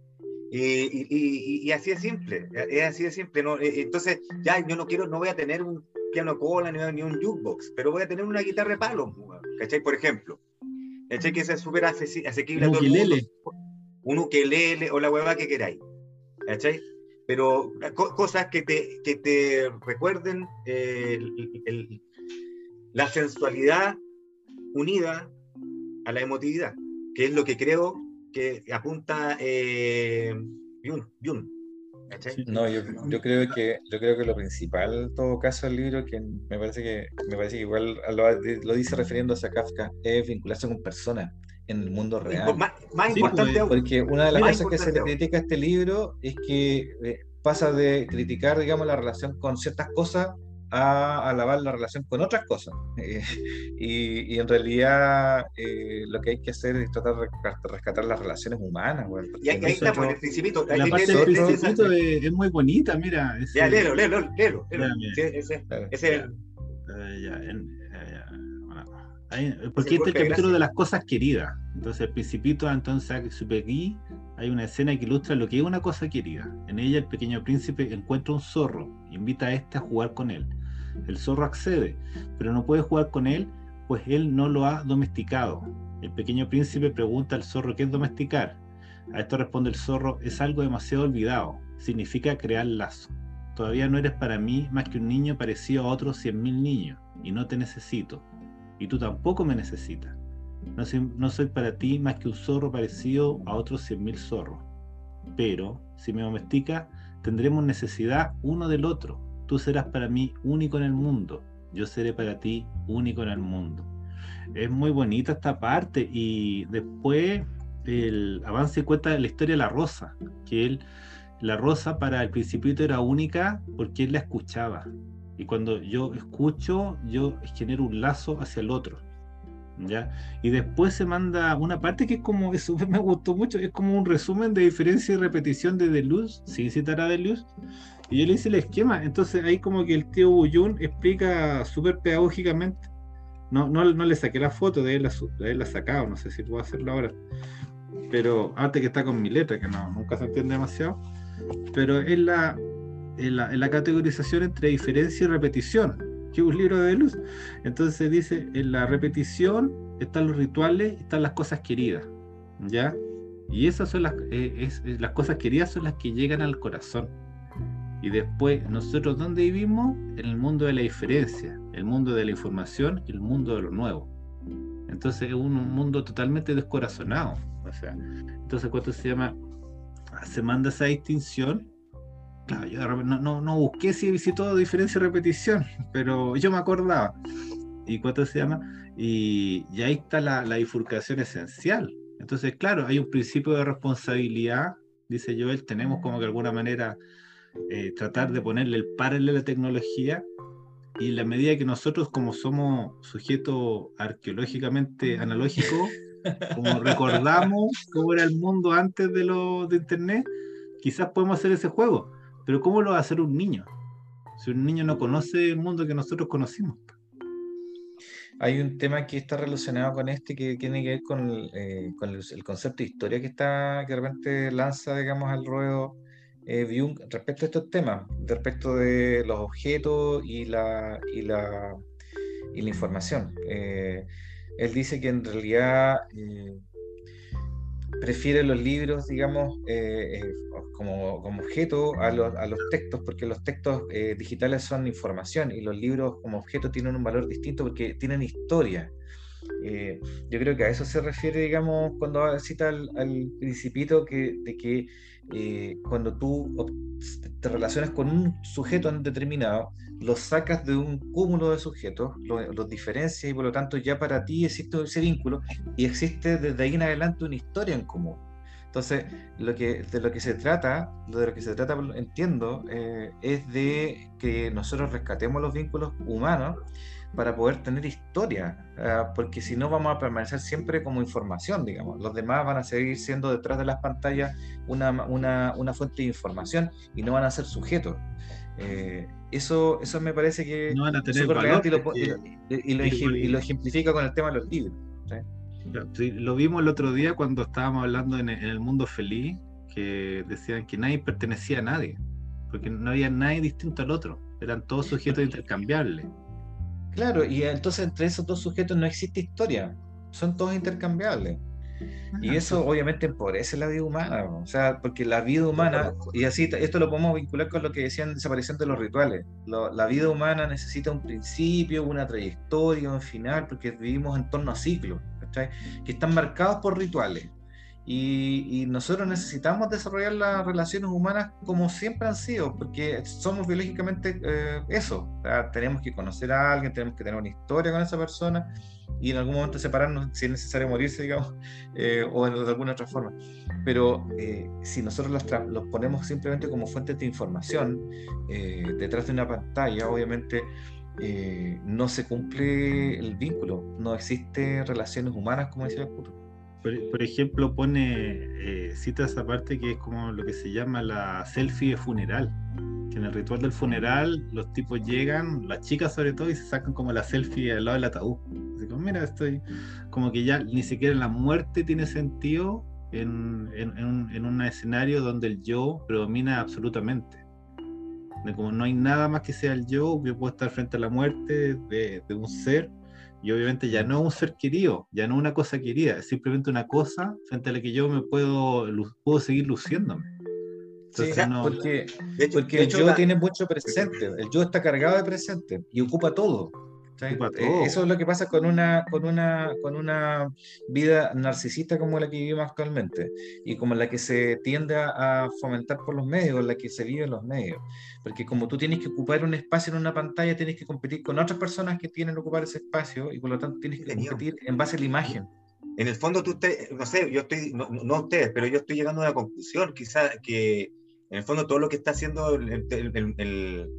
Y, y, así es simple, es así de simple. ¿no? E, entonces, ya yo no quiero, no voy a tener un piano cola ni, un jukebox, pero voy a tener una guitarra de palo, ¿cachai? Por ejemplo, ¿cachai? Que es súper asequible a todo el mundo. Un ukelele o la hueva que queráis, ¿cachai? Pero cosas que te, que te recuerden eh, la sensualidad unida a la emotividad, que es lo que creo que apunta eh, Yun. No, yo, yo, creo que yo creo que lo principal en todo caso del libro, que me parece que me parece que igual lo, dice refiriéndose a Kafka, es vincularse con personas en el mundo real. Más, más importante pues, Porque una de las cosas que se le critica a este libro es que eh, pasa de criticar, digamos, la relación con ciertas cosas a alabar la relación con otras cosas. <laughs> Eh, y, en realidad eh, lo que hay que hacer es tratar de rescatar las relaciones humanas. y ahí, está, por el principito. La parte del principito es, muy bonita, mira. ya, léelo, léelo, léelo. ese, porque este es el capítulo de las cosas queridas. Entonces, el principito entonces aquí hay una escena que ilustra lo que es una cosa querida. En ella el pequeño príncipe encuentra un zorro, invita a este a jugar con él. El zorro accede, pero no puede jugar con él, pues él no lo ha domesticado. El pequeño príncipe pregunta al zorro qué es domesticar. A esto responde el zorro, es algo demasiado olvidado, significa crear lazo. Todavía no eres para mí más que un niño parecido a otros cien mil niños, y no te necesito, y tú tampoco me necesitas. No soy, no para ti más que un zorro parecido a otros cien mil zorros. Pero, si me domestica, tendremos necesidad uno del otro, Tú serás para mí único en el mundo, yo seré para ti único en el mundo. Es muy bonita esta parte y después el avance cuenta la historia de la rosa, que la rosa para el principito era única porque él la escuchaba. Y cuando yo escucho, yo genero un lazo hacia el otro. ¿Ya? Y después se manda una parte que es como, eso <laughs> me gustó mucho, es como un resumen de diferencia y repetición de Deleuze, sin citar a Deleuze, y yo le hice el esquema. Entonces ahí como que el tío Buyun explica súper pedagógicamente. No, no, no, le saqué la foto, de él la, de él la sacado, no sé si puedo hacerlo ahora. Pero antes que está con mi letra, que no, nunca se entiende demasiado. Pero es la, en la, la, categorización entre diferencia y repetición, que es un libro de luz. Entonces dice, en la repetición están los rituales, están las cosas queridas. ¿Ya? Y esas son las, eh, las cosas queridas son las que llegan al corazón. Y después, ¿nosotros dónde vivimos? En el mundo de la diferencia, el mundo de la información y el mundo de lo nuevo. Entonces es un, mundo totalmente descorazonado. O sea, entonces cuando se llama, se manda esa distinción. Claro, yo no, no, no busqué si visitó diferencia y repetición, <laughs> pero yo me acordaba. ¿Y cuánto se llama? Y, y ahí está la, la bifurcación esencial. Entonces, claro, hay un principio de responsabilidad, dice Joel, tenemos como que de alguna manera eh, tratar de ponerle el paralelo a la tecnología y en la medida que nosotros como somos sujetos arqueológicamente analógicos, <laughs> como recordamos cómo era el mundo antes de lo de internet, quizás podemos hacer ese juego, pero ¿cómo lo va a hacer un niño? Si un niño no conoce el mundo que nosotros conocimos. Hay un tema que está relacionado con este que tiene que ver con, eh, con el, el, concepto de historia que está que de repente lanza, digamos, al ruedo eh, respecto a estos temas, respecto de los objetos y la, y la, y la información. Eh, él dice que en realidad eh, prefiere los libros, digamos, como, como, objeto a los, a los, textos, porque los textos digitales son información y los libros como objeto tienen un valor distinto porque tienen historia. Eh, yo creo que a eso se refiere, digamos, cuando cita al, principito que, de que eh, cuando tú te relacionas con un sujeto determinado, lo sacas de un cúmulo de sujetos, los diferencias y por lo tanto ya para ti existe ese vínculo y existe desde ahí en adelante una historia en común. Entonces, lo que, de lo que se trata, de lo que se trata, entiendo, eh, es de que nosotros rescatemos los vínculos humanos para poder tener historia, ah, porque si no vamos a permanecer siempre como información, digamos. Los demás van a seguir siendo detrás de las pantallas una, una, una fuente de información y no van a ser sujetos. Eh, eso, eso me parece que no van a tener valor y, lo, y, lo, y, lo, ejemplifica con el tema de los libros. lo vimos el otro día cuando estábamos hablando en, el mundo feliz, que decían que nadie pertenecía a nadie, porque no había nadie distinto al otro, eran todos sujetos intercambiables. Claro, y entonces entre esos dos sujetos no existe historia, son todos intercambiables. Y eso obviamente empobrece la vida humana, o sea, porque la vida humana, y así esto lo podemos vincular con lo que decían desaparición de los rituales, la vida humana necesita un principio, una trayectoria, un final, porque vivimos en torno a ciclos, que están marcados por rituales. Y, nosotros necesitamos desarrollar las relaciones humanas como siempre han sido, porque somos biológicamente eh, eso. tenemos que conocer a alguien, tenemos que tener una historia con esa persona y en algún momento separarnos si es necesario morirse, digamos, <laughs> eh, o de alguna otra forma. Pero eh, si nosotros los, los, ponemos simplemente como fuentes de información detrás de una pantalla, obviamente no se cumple el vínculo, no existe relaciones humanas, como decía el futuro por, ejemplo, pone, eh, cita esa parte que es como lo que se llama la selfie de funeral. Que en el ritual del funeral los tipos llegan, las chicas sobre todo, y se sacan como la selfie al lado del ataúd. Así como, mira, estoy. Como que ya ni siquiera la muerte tiene sentido en, un, escenario donde el yo predomina absolutamente. Como no hay nada más que sea el yo, que puedo estar frente a la muerte de, de un ser y obviamente ya no un ser querido, ya no una cosa querida, es simplemente una cosa frente a la que yo me puedo, puedo seguir luciéndome. sí, porque, porque el yo tiene mucho presente, el yo está cargado de presente y ocupa todo. Eh, eso es lo que pasa con una, con, una, con una vida narcisista como la que vivimos actualmente y como la que se tiende a, fomentar por los medios, la que se vive en los medios. Porque como tú tienes que ocupar un espacio en una pantalla, tienes que competir con otras personas que tienen que ocupar ese espacio y por lo tanto tienes que competir en base a la imagen. En el fondo, tú usted, no sé, yo estoy, no, no ustedes, pero yo estoy llegando a una conclusión, quizá que en el fondo todo lo que está haciendo el, el,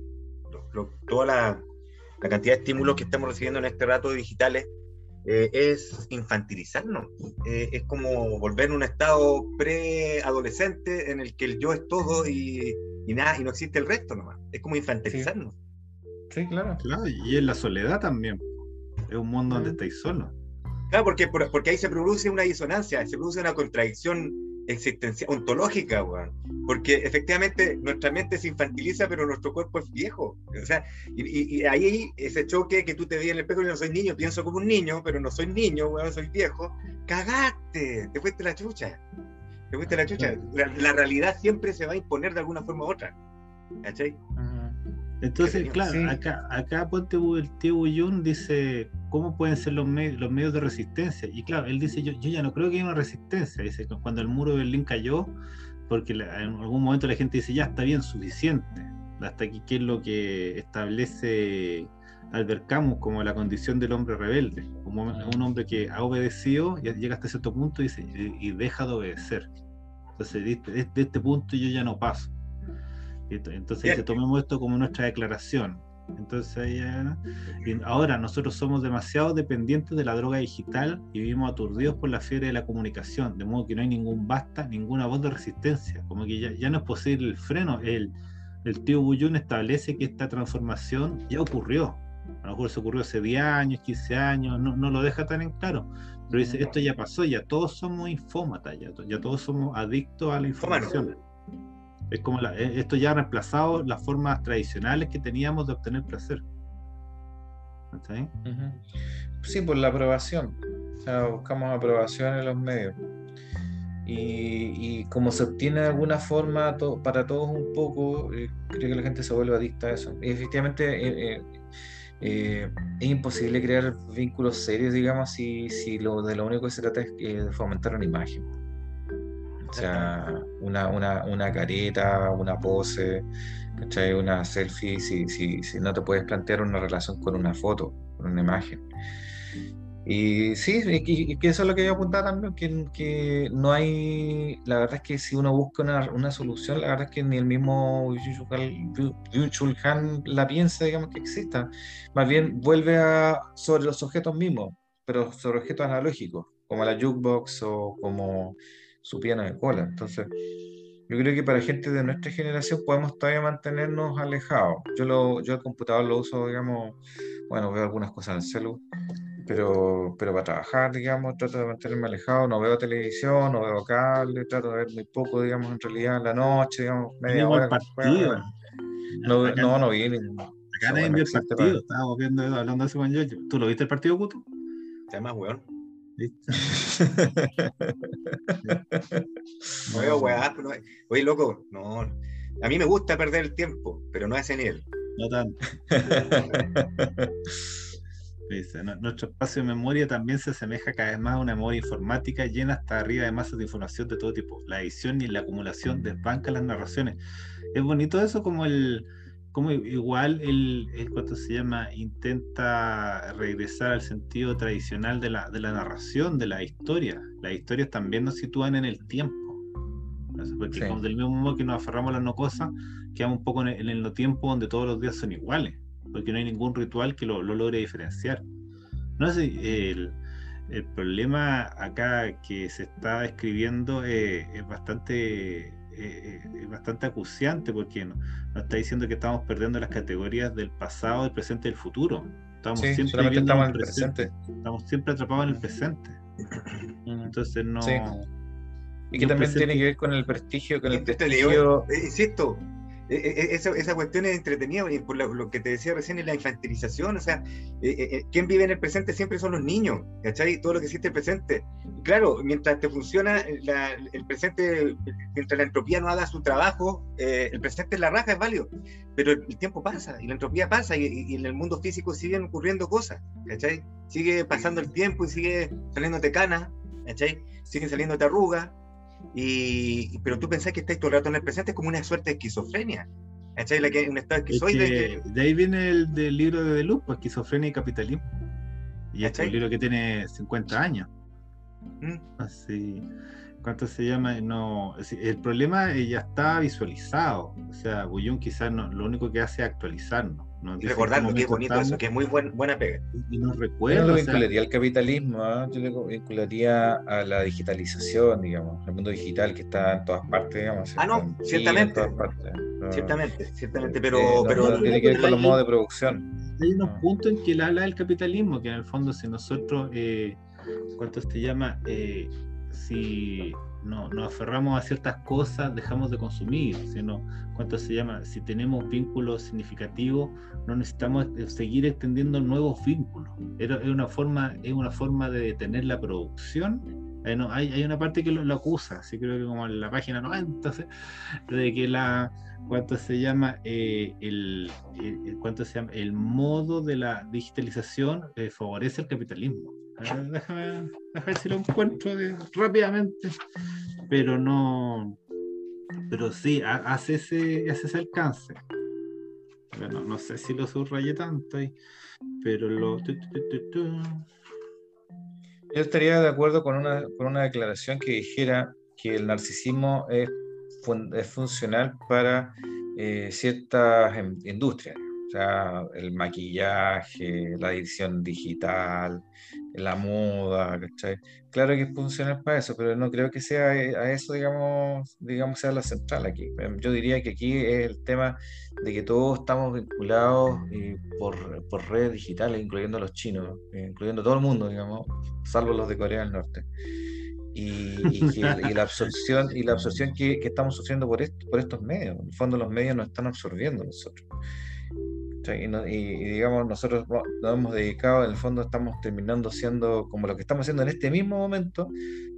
toda la la cantidad de estímulos que estamos recibiendo en este rato digitales eh, es infantilizarnos. Eh, es como volver a un estado preadolescente en el que el yo es todo y, nada, y no existe el resto nomás. Es como infantilizarnos. Sí, claro. claro. Y en la soledad también. Es un mundo donde estáis solos. Claro, porque, porque ahí se produce una disonancia, se produce una contradicción existencia ontológica, Porque efectivamente nuestra mente se infantiliza, pero nuestro cuerpo es viejo. O sea, y, ahí ese choque que tú te ves en el espejo y no soy niño, pienso como un niño, pero no soy niño, weón, soy viejo. Cagaste, te fuiste la chucha. Te fuiste la chucha. La, realidad siempre se va a imponer de alguna forma u otra. ¿Cachai? Entonces, claro, acá, acá ponte el tío dice, ¿cómo pueden ser los, medios, los medios de resistencia? Y claro, él dice, yo, yo ya no creo que haya una resistencia. Dice, cuando el muro de Berlín cayó, porque en algún momento la gente dice, ya está bien, suficiente. Hasta aquí, ¿qué es lo que establece Albert Camus como la condición del hombre rebelde? Como un hombre que ha obedecido, y llega hasta cierto punto y, dice, y, deja de obedecer. Entonces, de, este punto yo ya no paso. Entonces, tomemos esto como nuestra declaración. Entonces, ahora nosotros somos demasiado dependientes de la droga digital y vivimos aturdidos por la fiebre de la comunicación, de modo que no hay ningún basta, ninguna voz de resistencia, como que ya, ya no es posible el freno. El, el tío Bullón establece que esta transformación ya ocurrió. A lo mejor se ocurrió hace 10 años, 15 años, no, no lo deja tan en claro. Pero dice, esto ya pasó, ya todos somos infómatas, ya, ya todos somos adictos a la información. Es como e, esto ya ha reemplazado las formas tradicionales que teníamos de obtener placer. Sí, por la aprobación. O sea, buscamos aprobación en los medios. Y, como se obtiene de alguna forma para todos un poco, eh, creo que la gente se vuelve adicta a eso. Y efectivamente, eh, eh, eh, es imposible crear vínculos serios, digamos, si, lo de lo único que se trata es eh, de fomentar una imagen. O sea, una, una, una careta, una pose, ¿cachai? una selfie, si, si, si no te puedes plantear una relación con una foto, con una imagen. Y sí, y, que eso es lo que yo apuntaba también, que, que, no hay, la verdad es que si uno busca una, una solución, la verdad es que ni el mismo Yun Han la piensa, digamos, que exista. Más bien vuelve a, sobre los objetos mismos, pero sobre objetos analógicos, como la jukebox o como su piano de cola. Entonces, yo creo que para gente de nuestra generación podemos todavía mantenernos alejados. Yo, lo, yo el computador lo uso, digamos, bueno, veo algunas cosas en el celular pero, pero para trabajar, digamos, trato de mantenerme alejado, no veo televisión, no veo cable, trato de ver muy poco, digamos, en realidad en la noche, digamos, media hora. Partido. No, no, no, vi Acá nadie vio el partido, estábamos viendo, hablando de eso con yo. ¿Tú lo viste el partido, Puto? más weón. ¿Listo? <laughs> no veo weá, no... oye, loco, no. A mí me gusta perder el tiempo, pero no a ese nivel. No tanto. <laughs> nuestro espacio de memoria también se asemeja cada vez más a una memoria informática llena hasta arriba de masas de información de todo tipo. La edición y la acumulación desbanca las narraciones. Es bonito eso como el como igual el, el se llama intenta regresar al sentido tradicional de la, de la narración, de la historia. Las historias también nos sitúan en el tiempo. Porque como del mismo modo que nos aferramos a las no cosas, quedamos un poco en el, en el tiempo donde todos los días son iguales porque no hay ningún ritual que lo, logre diferenciar. No sé, el, el, problema acá que se está escribiendo es bastante es bastante acuciante porque nos, está diciendo que estamos perdiendo las categorías del pasado, del presente y del futuro. Estamos siempre estamos en el presente. Estamos siempre atrapados en el presente. Entonces no. Y que también tiene que ver con el prestigio, con el prestigio. Insisto, e, e, esa, esa, cuestión es entretenida y por lo, que te decía recién es la infantilización, o sea, eh, eh, eh, quien vive en el presente siempre son los niños, ¿cachai? Todo lo que existe el presente. Claro, mientras te funciona el presente, mientras la entropía no haga su trabajo, el presente es la raja, es válido, pero el, tiempo pasa y la entropía pasa y, en el mundo físico siguen ocurriendo cosas, ¿cachai? Sigue pasando el tiempo y sigue saliéndote cana, ¿cachai? Siguen saliéndote arrugas, y, pero tú pensás que estás todo el rato en el presente, es como una suerte de esquizofrenia. ¿Cachai? La que un estado esquizoide. de ahí viene el del libro de Deleuze, pues, esquizofrenia y capitalismo. Y este es un libro que tiene 50 años. ¿Mm? Así. ¿Cuánto se llama? No, el problema ya está visualizado. O sea, Bullón quizás no, lo único que hace es actualizarnos. Y recordar que es bonito eso, que es muy buen, buena pega. Y nos recuerda. Yo lo vincularía al capitalismo, ¿ah? yo lo vincularía a la digitalización, digamos, el mundo digital que está en todas partes, digamos. Ah, no, ciertamente. Ciertamente, ciertamente, pero. Eh, pero tiene que ver con los modos de producción. Hay unos puntos en que él habla del capitalismo, que en el fondo, si nosotros. Eh, ¿Cuánto se llama? Eh, si no, nos aferramos a ciertas cosas, dejamos de consumir, sino, ¿cuánto se llama? Si tenemos vínculos significativos, no necesitamos seguir extendiendo nuevos vínculos. Es una forma, es una forma de detener la producción. hay, hay, una parte que lo, acusa, así creo que como en la página 90, entonces, de que la, ¿cuánto se llama? Eh, el, ¿cuánto se llama? El modo de la digitalización eh, favorece el capitalismo <laughs> déjame, ver si lo encuentro rápidamente. Pero no. Pero sí, hace ese, hace ese alcance. Bueno, no sé si lo subrayé tanto ahí, pero lo. Yo estaría de acuerdo con una, con una declaración que dijera que el narcisismo es, es funcional para eh, ciertas em, industrias o sea, el maquillaje, la edición digital, la moda. Claro que funciona para eso, pero no creo que sea eh, a eso, digamos, digamos, sea la central aquí. Em, yo diría que aquí es el tema de que todos estamos vinculados por, por, redes digitales, incluyendo los chinos, incluyendo todo el mundo, digamos, salvo los de Corea del Norte. Y, la absorción, y la absorción que, que estamos sufriendo por, por estos medios. En el fondo los medios nos están absorbiendo nosotros. Y, digamos, nosotros nos hemos dedicado, en el fondo estamos terminando siendo, como lo que estamos haciendo en este mismo momento,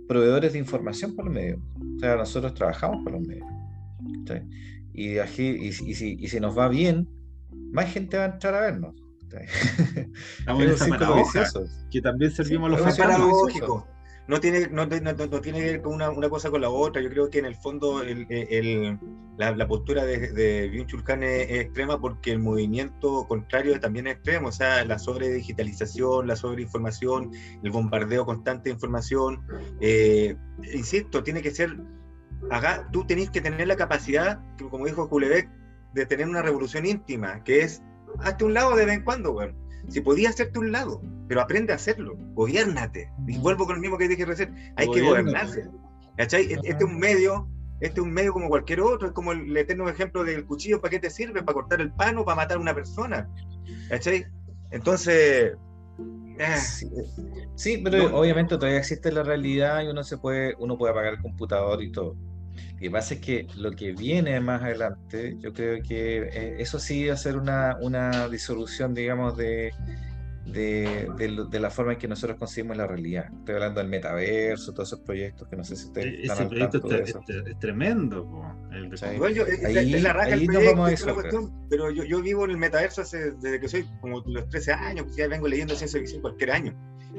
proveedores de información por los medios. O sea, nosotros trabajamos por los medios. Y, aquí, y, si, y si nos va bien, más gente va a entrar a vernos. Estamos en <laughs> esa que también servimos los paradójicos no tiene, no, tiene que ver con una, una, cosa con la otra. Yo creo que en el fondo el, el, la, postura de, de es, extrema porque el movimiento contrario también es extremo. O sea, la sobredigitalización, la sobreinformación, el bombardeo constante de información. Eh, insisto, tiene que ser. Haga, tú tenés que tener la capacidad, como dijo Kulebeck, de tener una revolución íntima, que es hazte un lado de vez en cuando, bueno si podías hacerte un lado, pero aprende a hacerlo, gobiernate. Y vuelvo con lo mismo que dije recién, hay que gobernarse. ¿Cachai? Este es un medio, este es un medio como cualquier otro, es como el eterno ejemplo del cuchillo, ¿para qué te sirve? ¿Para cortar el pan o para matar a una persona? ¿Cachai? Entonces... Eh, sí, pero obviamente todavía existe la realidad y uno se puede, uno puede apagar el computador y todo. Lo que pasa es que lo que viene más adelante, yo creo que eh, eso sí va a ser una, una disolución, digamos, de, de, de, la forma en que nosotros concibimos la realidad. Estoy hablando del metaverso, todos esos proyectos que no sé si ustedes e-, Ese proyecto es, es, tremendo. El yo, ahí, es la raja ahí vamos a cuestión, pero yo, yo, vivo en el metaverso hace, desde que soy como los 13 años, pues ya vengo leyendo ciencia ficción cualquier año.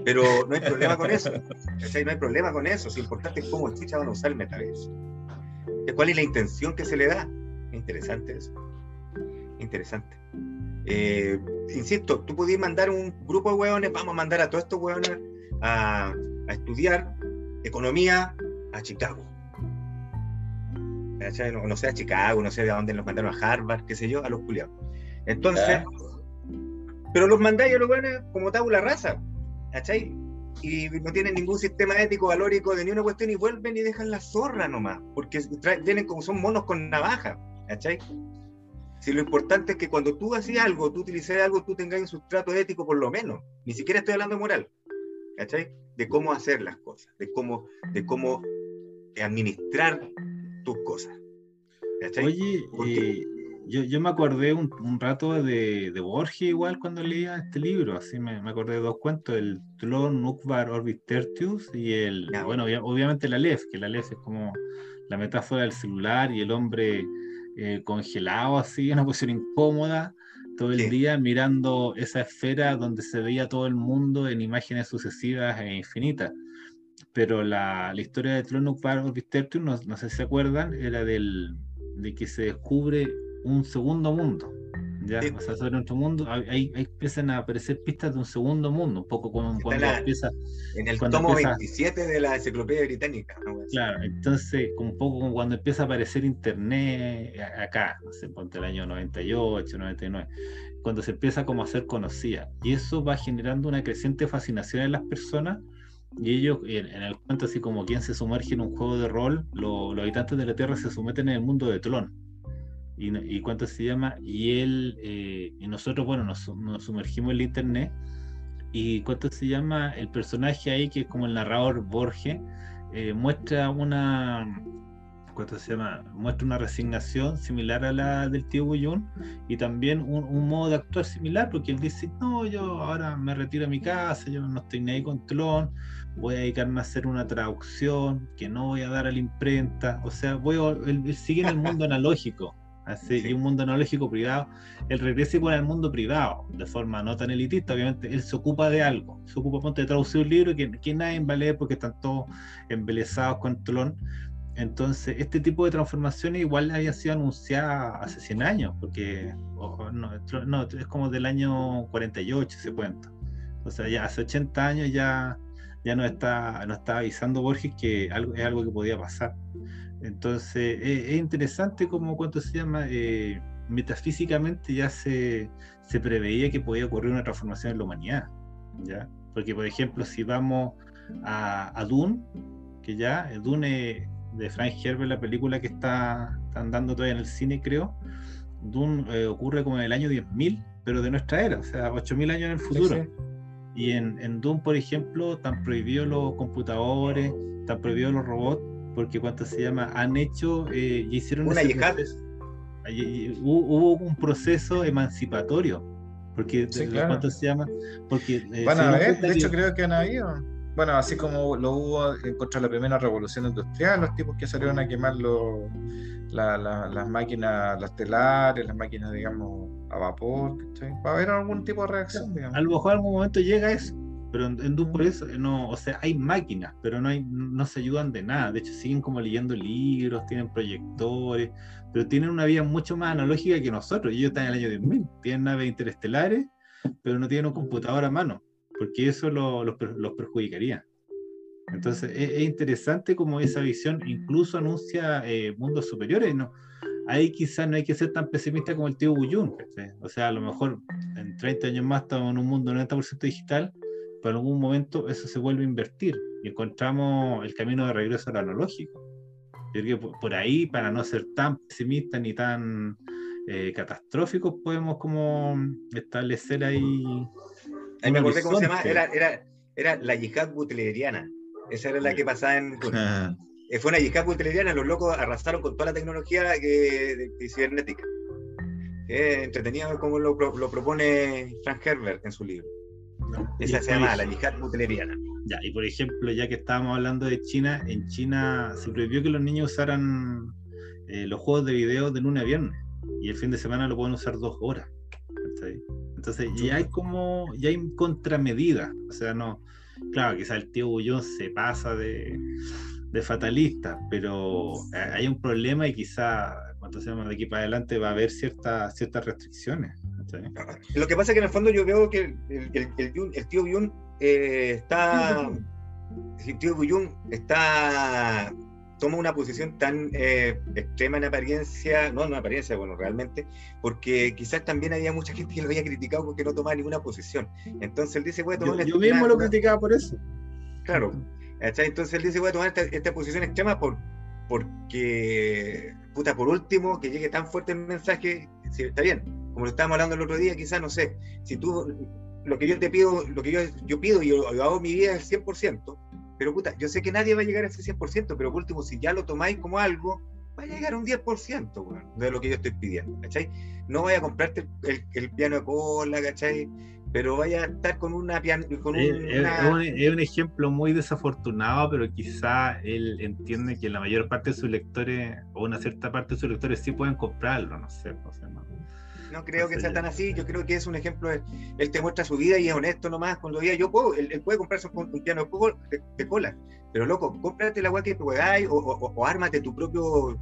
Pero no hay problema con eso. <laughs> No hay problema con eso. Lo importante es cómo escucha van a usar el metaverso cuál es la intención que se le da. Interesante eso. Interesante. Eh, insisto, tú podías mandar un grupo de hueones, vamos a mandar a todos estos hueones a, estudiar economía a Chicago. No, sé a Chicago, no sé de dónde los mandaron a Harvard, qué sé yo, a los culiados. Entonces, pero los mandáis a los hueones como tabula rasa. ¿Cachai? Y no tienen ningún sistema ético, valórico de ni una cuestión y vuelven y dejan la zorra nomás, porque vienen como son monos con navaja, ¿cachai? Si lo importante es que cuando tú hacías algo, tú utilices algo, tú tengas un sustrato ético por lo menos, ni siquiera estoy hablando de moral, ¿cachai? De cómo hacer las cosas, de cómo, de cómo administrar tus cosas. ¿cachai? Oye, eh, yo, yo me acordé un, un rato de, de, Borges igual cuando leía este libro, así me, me acordé de dos cuentos, el Tlon Nukvar Orbit Tertius y el, bueno, obviamente la Aleph, que la Aleph es como la metáfora del celular y el hombre eh, congelado así, en una posición incómoda, todo el día mirando esa esfera donde se veía todo el mundo en imágenes sucesivas e infinitas. Pero la, la historia de Tlon Nukvar Orbit Tertius, no, no sé si se acuerdan, era del, de que se descubre un segundo mundo. ¿ya? O sea, sobre nuestro mundo, ahí, empiezan a aparecer pistas de un segundo mundo, un poco como cuando empieza. En el tomo 27 de la enciclopedia británica. Claro, entonces, un poco como cuando empieza a aparecer internet acá, no sé, ponte el año 98, 99, cuando se empieza como a ser conocida. Y eso va generando una creciente fascinación en las personas. Y ellos, en, el cuento, así como quien se sumerge en un juego de rol, los habitantes de la Tierra se someten en el mundo de Tron y, y cuánto se llama, y él, eh, y nosotros, bueno, nos, sumergimos en el internet, y cuánto se llama, el personaje ahí, que es como el narrador Borges, eh, muestra una, ¿cuánto se llama? Muestra una resignación similar a la del tío Gullón y también un, modo de actuar similar, porque él dice, no, yo ahora me retiro a mi casa, yo no estoy ni ahí con Tlón, voy a dedicarme a hacer una traducción que no voy a dar a la imprenta, o sea, voy a, él sigue en el mundo <laughs> analógico, Así, y un mundo analógico privado, él regresa igual al mundo privado, de forma no tan elitista, obviamente, él se ocupa de algo, se ocupa de traducir un libro que, que nadie va a leer porque están todos embelesados con Tolón. Entonces, este tipo de transformaciones igual había sido anunciada hace 100 años, porque no, es como del año 48 ese cuento. O sea, ya hace 80 años ya, ya nos está, nos está avisando Borges que algo, es algo que podía pasar. Entonces, es, interesante como, ¿cuánto se llama? Eh, metafísicamente ya se, se, preveía que podía ocurrir una transformación en la humanidad, ¿ya? Porque, por ejemplo, si vamos a, a Dune, que ya, eh, Dune de Frank Herbert, la película que está, están dando todavía en el cine, creo, Dune eh, ocurre como en el año 10.000, pero de nuestra era, o sea, 8.000 años en el futuro. Y en, en Dune, por ejemplo, están prohibidos los computadores, están prohibidos los robots, porque cuánto se llama, han hecho eh, y hicieron una hubo, un proceso emancipatorio, porque sí, ¿cuánto se llama? Porque eh, van a ver, de hecho creo que han habido. bueno, así como lo hubo en contra de la primera revolución industrial, los tipos que salieron a quemar las máquinas, las telares, las máquinas, digamos, a vapor, Va a haber algún tipo de reacción, A lo mejor en algún momento llega eso, pero en, en por eso, no, o sea, hay máquinas, pero no, hay, no se ayudan de nada. De hecho, siguen como leyendo libros, tienen proyectores, pero tienen una vida mucho más analógica que nosotros. Ellos están en el año 2000, tienen naves interestelares, pero no tienen un computador a mano porque eso los perjudicaría. Entonces es, interesante como esa visión incluso anuncia eh, mundos superiores. ¿no? Ahí quizás no hay que ser tan pesimista como el tío Buyun. O sea, a lo mejor en 30 años más estamos en un mundo 90% digital, pero en algún momento eso se vuelve a invertir y encontramos el camino de regreso al analógico. Yo creo que por ahí, para no ser tan pesimistas ni tan eh, catastróficos, podemos como establecer ahí Ahí me acordé cómo se llama, era, era, era la yihad butleriana. Esa era la que pasaba en. Ah. <laughs> Eh, fue una yihad butleriana, los locos arrasaron con toda la tecnología que, de, cibernética. Es entretenido como lo, lo, propone Frank Herbert en su libro. Esa se llama la yihad butleriana. Ya, y por ejemplo, ya que estábamos hablando de China, en China se prohibió que los niños usaran eh, los juegos de video de lunes a viernes. Y el fin de semana lo pueden usar dos horas. Entonces ya hay como, ya hay contramedidas, o sea, no, claro, quizá el tío Bullón se pasa de, fatalista, pero eh, hay un problema y quizá cuando se de aquí para adelante va a haber ciertas ciertas restricciones. Lo que pasa es que en el fondo yo veo que el, el, tío Buyun eh, está. El tío Buyun está toma una posición tan eh, extrema en apariencia, no en apariencia, bueno, realmente, porque quizás también había mucha gente que lo había criticado porque no tomaba ninguna posición. Entonces él dice, voy a tomar... Yo, yo mismo lo criticaba por eso. Claro. Entonces él dice, voy a tomar esta, posición extrema por, porque, puta, por último, que llegue tan fuerte el mensaje, si, está bien, como lo estábamos hablando el otro día, quizás, no sé, si tú, lo que yo te pido, lo que yo, yo pido y yo, hago mi vida es el 100%, pero puta, yo sé que nadie va a llegar a ese 100%, pero por último, si ya lo tomáis como algo, va a llegar a un 10% de lo que yo estoy pidiendo, ¿cachai? No vaya a comprarte el, piano de cola, ¿cachai? Pero vaya a estar con una piano. Con es, un, es, un, ejemplo muy desafortunado, pero quizá él entiende que la mayor parte de sus lectores, o una cierta parte de sus lectores, sí pueden comprarlo, no sé, no sé, no no creo que sea tan así. Yo creo que es un ejemplo. él te muestra su vida y es honesto nomás. Cuando diga yo puedo, él, puede comprarse un, piano de, de, cola. Pero loco, cómprate la agua que juegáis o, o, o, ármate tu propio.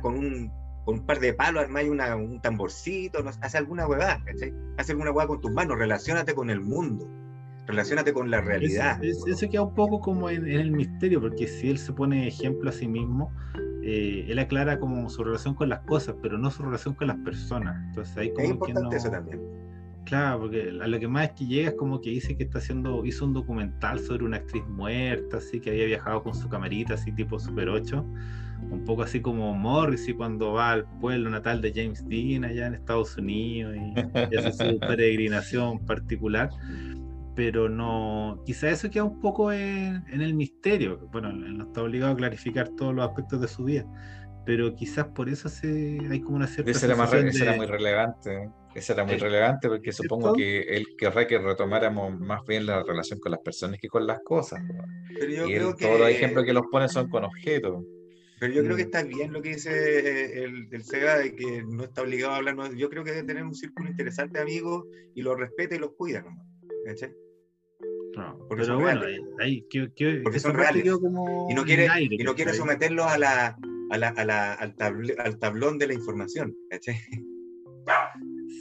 Con un, con un par de palos, armáis un tamborcito, no, haz alguna huevada, ¿cachai? Haz alguna huevada con tus manos, relacionate con el mundo. Relacionate con la realidad. eso queda un poco como en, en, el misterio, porque si él se pone ejemplo a sí mismo, eh, él aclara como su relación con las cosas, pero no su relación con las personas. Entonces ahí como es importante eso también. Claro, porque a lo que más es que llega es como que dice que está haciendo, hizo un documental sobre una actriz muerta, así que había viajado con su camarita, así tipo Super 8, un poco así como Morrissey cuando va al pueblo natal de James Dean allá en Estados Unidos y, y hace su <laughs> peregrinación particular pero no, quizá eso queda un poco en, el misterio. Bueno, él no está obligado a clarificar todos los aspectos de su vida, pero quizás por eso se, hay como una cierta. Ese era, más, era muy relevante. Ese era muy relevante porque supongo que él querrá que retomáramos más bien la relación con las personas que con las cosas. Pero yo creo que... Todos los ejemplos que los pone son con objetos. Pero yo creo que mm. está bien lo que dice el, el SEGA de que no está obligado a hablar. yo creo que debe tener un círculo interesante de amigos y los respeta y los cuida. ¿No? pero bueno, hay, que, que, porque son reales. y no quiere, y no quiere someterlos a la, a la, a la, al, al, tablón de la información.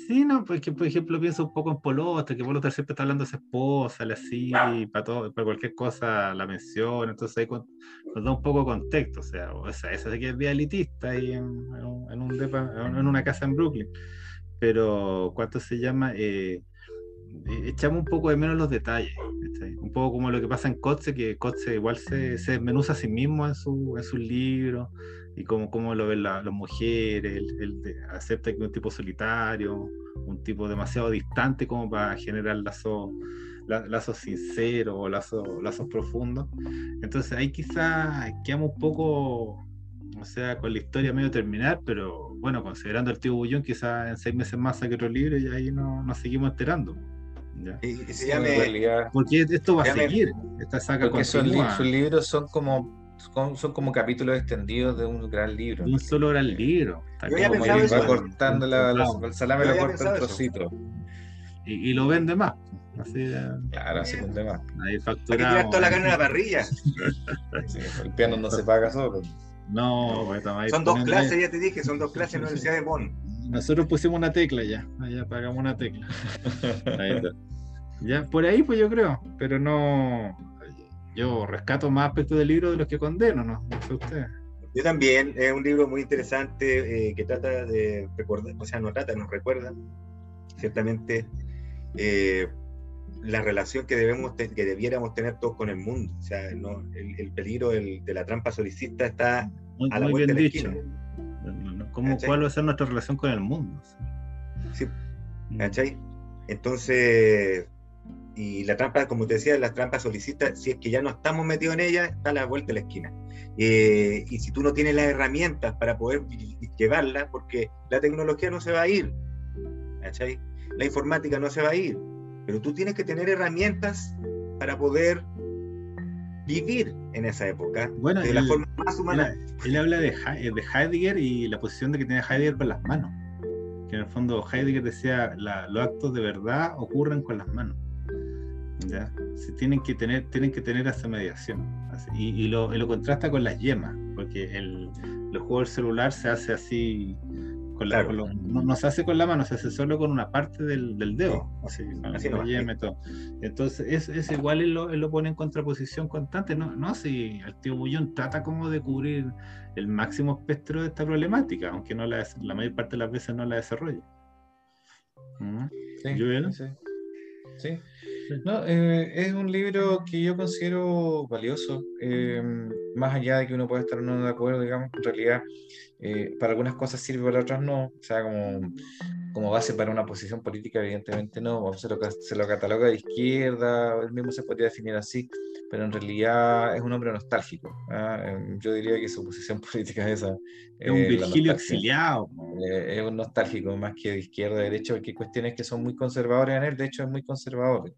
Sí, no, porque por ejemplo pienso un poco en Polota, que Polota siempre está hablando de su esposa, le así, para todo, para cualquier cosa la menciona, entonces ahí nos da un poco de contexto, o sea, esa, esa que es vía elitista ahí en, en, un en, una casa en Brooklyn, pero ¿cuánto se llama? Eh, eh, echamos un poco de menos los detalles. Un poco como lo que pasa en Kotze, que Kotze igual se, se desmenuza a sí mismo en su, en sus libros y como, como lo ven las mujeres, él, acepta que es un tipo solitario, un tipo demasiado distante como para generar lazos lazos sinceros o lazos, lazos profundos. Entonces ahí quizás quedamos un poco, o sea, con la historia medio terminar, pero bueno, considerando el tío Bullón, quizás en seis meses más saque otro libro y ahí nos seguimos enterando. Y, se llame, porque esto va a seguir. Esta saga porque son, sus libros son como son como capítulos extendidos de un gran libro. un solo gran libro. Yo como va cortando la, el salame lo corta en trocitos. Y, y, lo vende más. Así Claro, así vende más. Ahí facturamos. Aquí toda la carne en la parrilla. <laughs> sí, el piano no se paga solo. No, pues, son dos clases, ya te dije, son dos clases en la Universidad de Bonn. Nosotros pusimos una tecla ya, allá pagamos una tecla. <laughs> Ahí está. Ya, por ahí pues yo creo, pero no, yo rescato más aspectos del libro de los que condeno, ¿no? no sé usted. Yo también, es un libro muy interesante eh, que trata de recordar, o sea, no trata, nos recuerda ciertamente eh, la relación que debemos que debiéramos tener todos con el mundo. O sea, no, el, peligro de la trampa solicista está a la vuelta de la esquina. ¿Cómo, ¿Cuál va a ser nuestra relación con el mundo? Sí, mm. ¿cachai? Entonces, y la trampa, como te decía, la trampa solicita, si es que ya no estamos metidos en ella, está a la vuelta de la esquina. Eh, y si tú no tienes las herramientas para poder llevarla, porque la tecnología no se va a ir, ¿cachai? La informática no se va a ir, pero tú tienes que tener herramientas para poder vivir en esa época bueno, de la forma más humana. Él, habla de, de, Heidegger y la posición de que tiene Heidegger con las manos. Que en el fondo Heidegger decía, los actos de verdad ocurren con las manos. ¿Ya? Se tienen que tener, tienen que tener esa mediación. y, lo, contrasta con las yemas, porque el, el juego del celular se hace así, con la, no, se hace con la mano, se hace solo con una parte del, dedo, así, Entonces, es, es igual él lo, él lo, pone en contraposición constante, no, no si el tío Bullón trata como de cubrir el máximo espectro de esta problemática, aunque no la, la mayor parte de las veces no la desarrolla. ¿Mm? Sí, sí. No, eh, es un libro que yo considero valioso, eh, más allá de que uno pueda estar no de acuerdo, digamos, en realidad eh, para algunas cosas sirve, para otras no, o sea, como, como base para una posición política, evidentemente no, se lo, se lo cataloga de izquierda, él mismo se podría definir así, pero en realidad es un hombre nostálgico. ¿ah? Yo diría que su posición <laughs> política es esa. Es un Virgilio exiliado. es un nostálgico más que de izquierda, de derecha, porque hay cuestiones que son muy conservadoras en él, de hecho es muy conservador.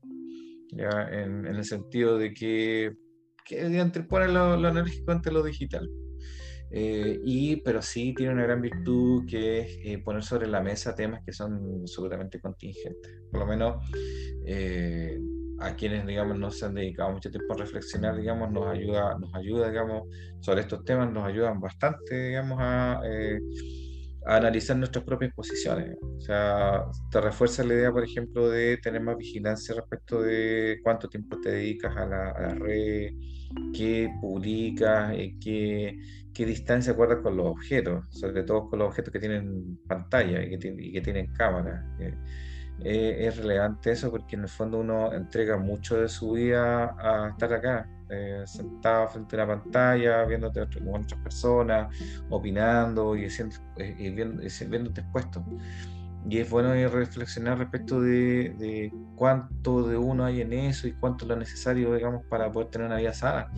¿Ya? En, en el sentido de que, que antepone lo, lo analógico ante lo digital. Eh, y, pero sí tiene una gran virtud que es eh, poner sobre la mesa temas que son absolutamente contingentes. Por lo menos eh, a quienes, digamos, no se han dedicado mucho tiempo a reflexionar, digamos, nos ayuda, nos ayuda, digamos, sobre estos temas, nos ayudan bastante, digamos, a analizar nuestras propias posiciones. O sea, te refuerza la idea, por ejemplo, de tener más vigilancia respecto de cuánto tiempo te dedicas a la, red, qué publicas, eh, qué, qué distancia guardas con los objetos, sobre todo con los objetos que tienen pantalla y que, y que tienen cámara. Eh, eh, es relevante eso porque en el fondo uno entrega mucho de su vida a estar acá, eh, sentado frente a la pantalla, viéndote con otras personas, opinando y, siendo, eh, y viendo, viéndote expuesto. Y es bueno reflexionar respecto de, de, cuánto de uno hay en eso y cuánto es lo necesario, digamos, para poder tener una vida sana.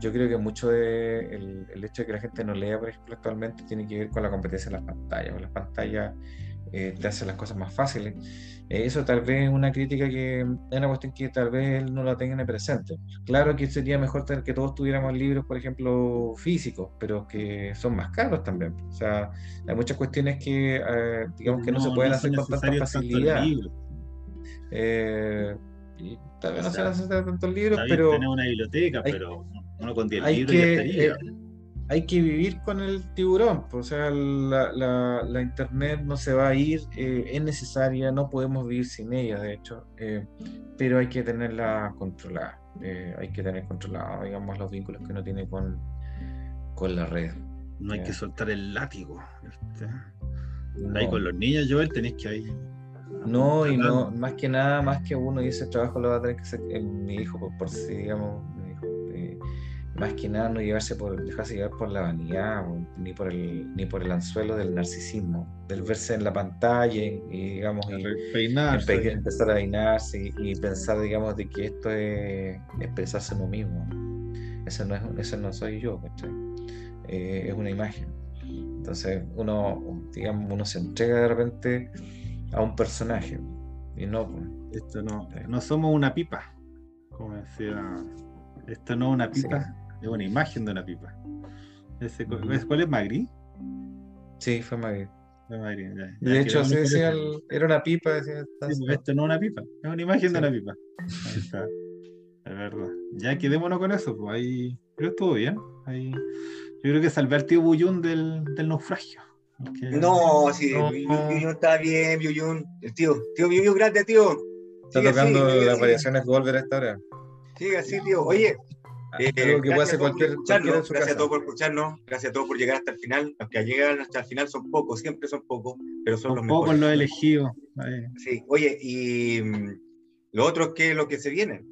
yo creo que mucho de el, el, hecho de que la gente no lea, por ejemplo, actualmente tiene que ver con la competencia en las pantallas. Las pantallas eh, te hace las cosas más fáciles. Eh, eso tal vez es una crítica que es una cuestión que tal vez él no la tenga presente. Claro que sería mejor tener que todos tuviéramos libros, por ejemplo, físicos, pero que son más caros también. O sea, hay muchas cuestiones que, eh, digamos, que no, se pueden hacer con tanta facilidad. Eh, y tal vez no se hacer tantos libros, pero. Tenemos una biblioteca, pero uno con 10 libros que, ya estaría hay que vivir con el tiburón, o sea, la, la, internet no se va a ir, eh, es necesaria, no podemos vivir sin ella, de hecho, eh, pero hay que tenerla controlada, eh, hay que tener controlada, digamos, los vínculos que uno tiene con, con la red. No hay que soltar el látigo. Este. Ahí con los niños, Joel, tenéis que ahí. No, y no, más que nada, más que uno, y ese trabajo lo va a tener que hacer mi hijo, por, por si, digamos, más que nada no llevarse por, dejarse llevar por la vanidad ni por el ni por el anzuelo del narcisismo del verse en la pantalla y digamos empezar a peinarse y, pensar digamos de que esto es expresarse uno mismo. Eso no es eso no soy yo eh, es una imagen. Entonces uno digamos uno se entrega de repente a un personaje Y no, pues. Esto no, no somos una pipa. Como decía, esto no es una pipa, es una imagen de una pipa. Ese, ¿Cuál es Magri? Sí, fue Magri. Fue Magri ya, ya, De hecho, con decía, el- era una pipa. Decía, Sí, pues, esto no es una pipa, es una imagen de Sí. una pipa. Ahí está. Es verdad. Ya quedémonos con eso, pues ahí. Creo que estuvo bien. Ahí. Yo creo que salvé al tío Buyún del, del naufragio. No, sí, No. Yuyun está bien, Yuyun. El tío, tío Yuyun, grande, tío. Está Sigue tocando las así, variaciones Goldberg a esta hora. Sigue así, tío. Oye, eh, Algo que gracias a cualquier, su gracias a casa. todos por escucharnos, gracias a todos por llegar hasta el final. Los que llegan hasta el final son pocos, siempre son pocos, pero son los Son pocos mejores. los elegidos. Sí, oye, y mm, lo otro es que lo que se viene.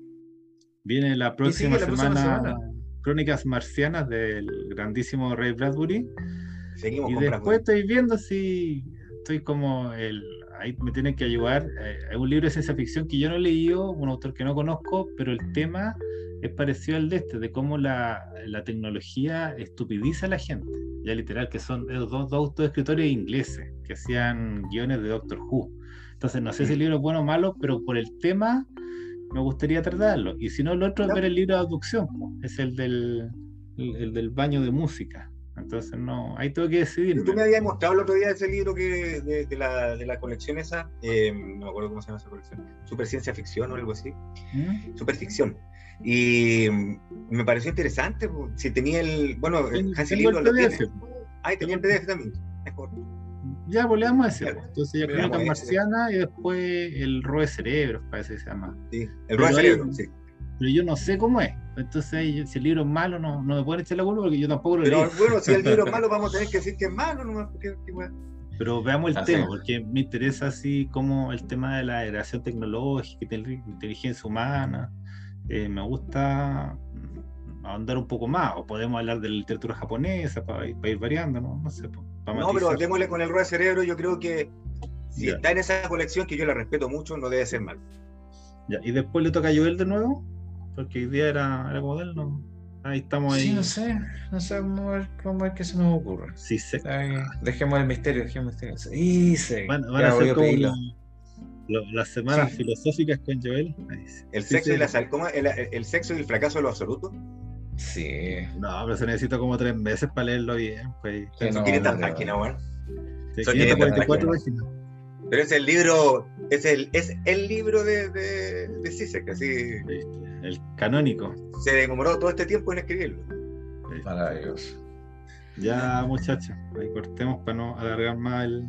Viene la próxima, la próxima semana, semana. Crónicas Marcianas del grandísimo Ray Bradbury. Seguimos Y con después Bradbury. estoy viendo si estoy como el. Ahí me tienen que ayudar. eh, Hay un libro de ciencia ficción que yo no he leído, un autor que no conozco, pero el tema es parecido al de este, de cómo la, la tecnología estupidiza a la gente. Ya literal, que son dos, dos autoescritores ingleses que hacían guiones de Doctor Who. Entonces, no sé si el libro es bueno o malo, pero por el tema me gustaría tratarlo. Y si no, el otro es ver el libro de abducción, es el del, el, el del baño de música. Entonces, no, ahí tengo que decidir. Tú me habías mostrado el otro día ese libro que de, de la, de la colección esa, eh, no me acuerdo cómo se llama esa colección, Super Ciencia Ficción o algo así, ¿Mm? Super Ficción. Y mm, me pareció interesante, po. si tenía el, bueno, el Hansi tengo Libro el lo tiene. Ah, tenía el PDF también. Mejor. Ya, pues damos a ese. Pues. Entonces ya le Crónicas damos a ese. Marcianas y después el Roe Cerebros, parece que se llama. Sí, el Roe hay- Cerebro, sí. Pero yo no sé cómo es. Entonces, yo- si el libro es malo, no, no me pueden echar la culpa porque yo tampoco lo Pero leí. bueno, si el libro es malo, vamos a tener que decir que es malo, no qué weá. Pero veamos el tema, porque me interesa así como el tema de la generación tecnológica, intel- inteligencia humana. Eh, me gusta ahondar un poco más, o podemos hablar de la literatura japonesa para, ir- para ir variando, ¿no? No sé, pues, para No, pero démosle con el Roe Cerebro, yo creo que si Ya. está en esa colección, que yo la respeto mucho, no debe ser mal. Ya, y después le toca a Joel de nuevo, porque hoy día era, era como de él, ¿no? Ahí estamos ahí. Sí, no sé, no sé, vamos a ver, vamos a ver qué se nos ocurre. Sí, sé. Ay, dejemos el misterio, dejemos el misterio. Sí, sí. Van, van Ya a ser como pedirlo. lo- lo- las semanas Sí. filosóficas con Joel. Sí. El Sí, sexo sí. y la ¿cómo? El, el sexo y el fracaso de lo absoluto. Sí. No, pero se necesita como tres meses para leerlo bien. Pues, Sí, Son no, 500 no, páginas, weón. Son 544 500 páginas. Pero es el libro, es el, es el libro de, de, de Zizek, así El canónico. se demoró todo este tiempo en escribirlo. Maravilloso. Ya, muchachos, ahí cortemos para no alargar más el.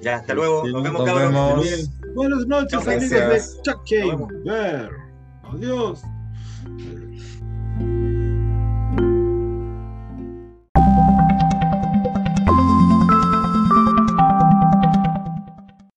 Ya, hasta luego, nos vemos, Nos cabros. vemos. Bien. Buenas noches, Chao, amigos gracias. de Chuck. Ver. Adiós.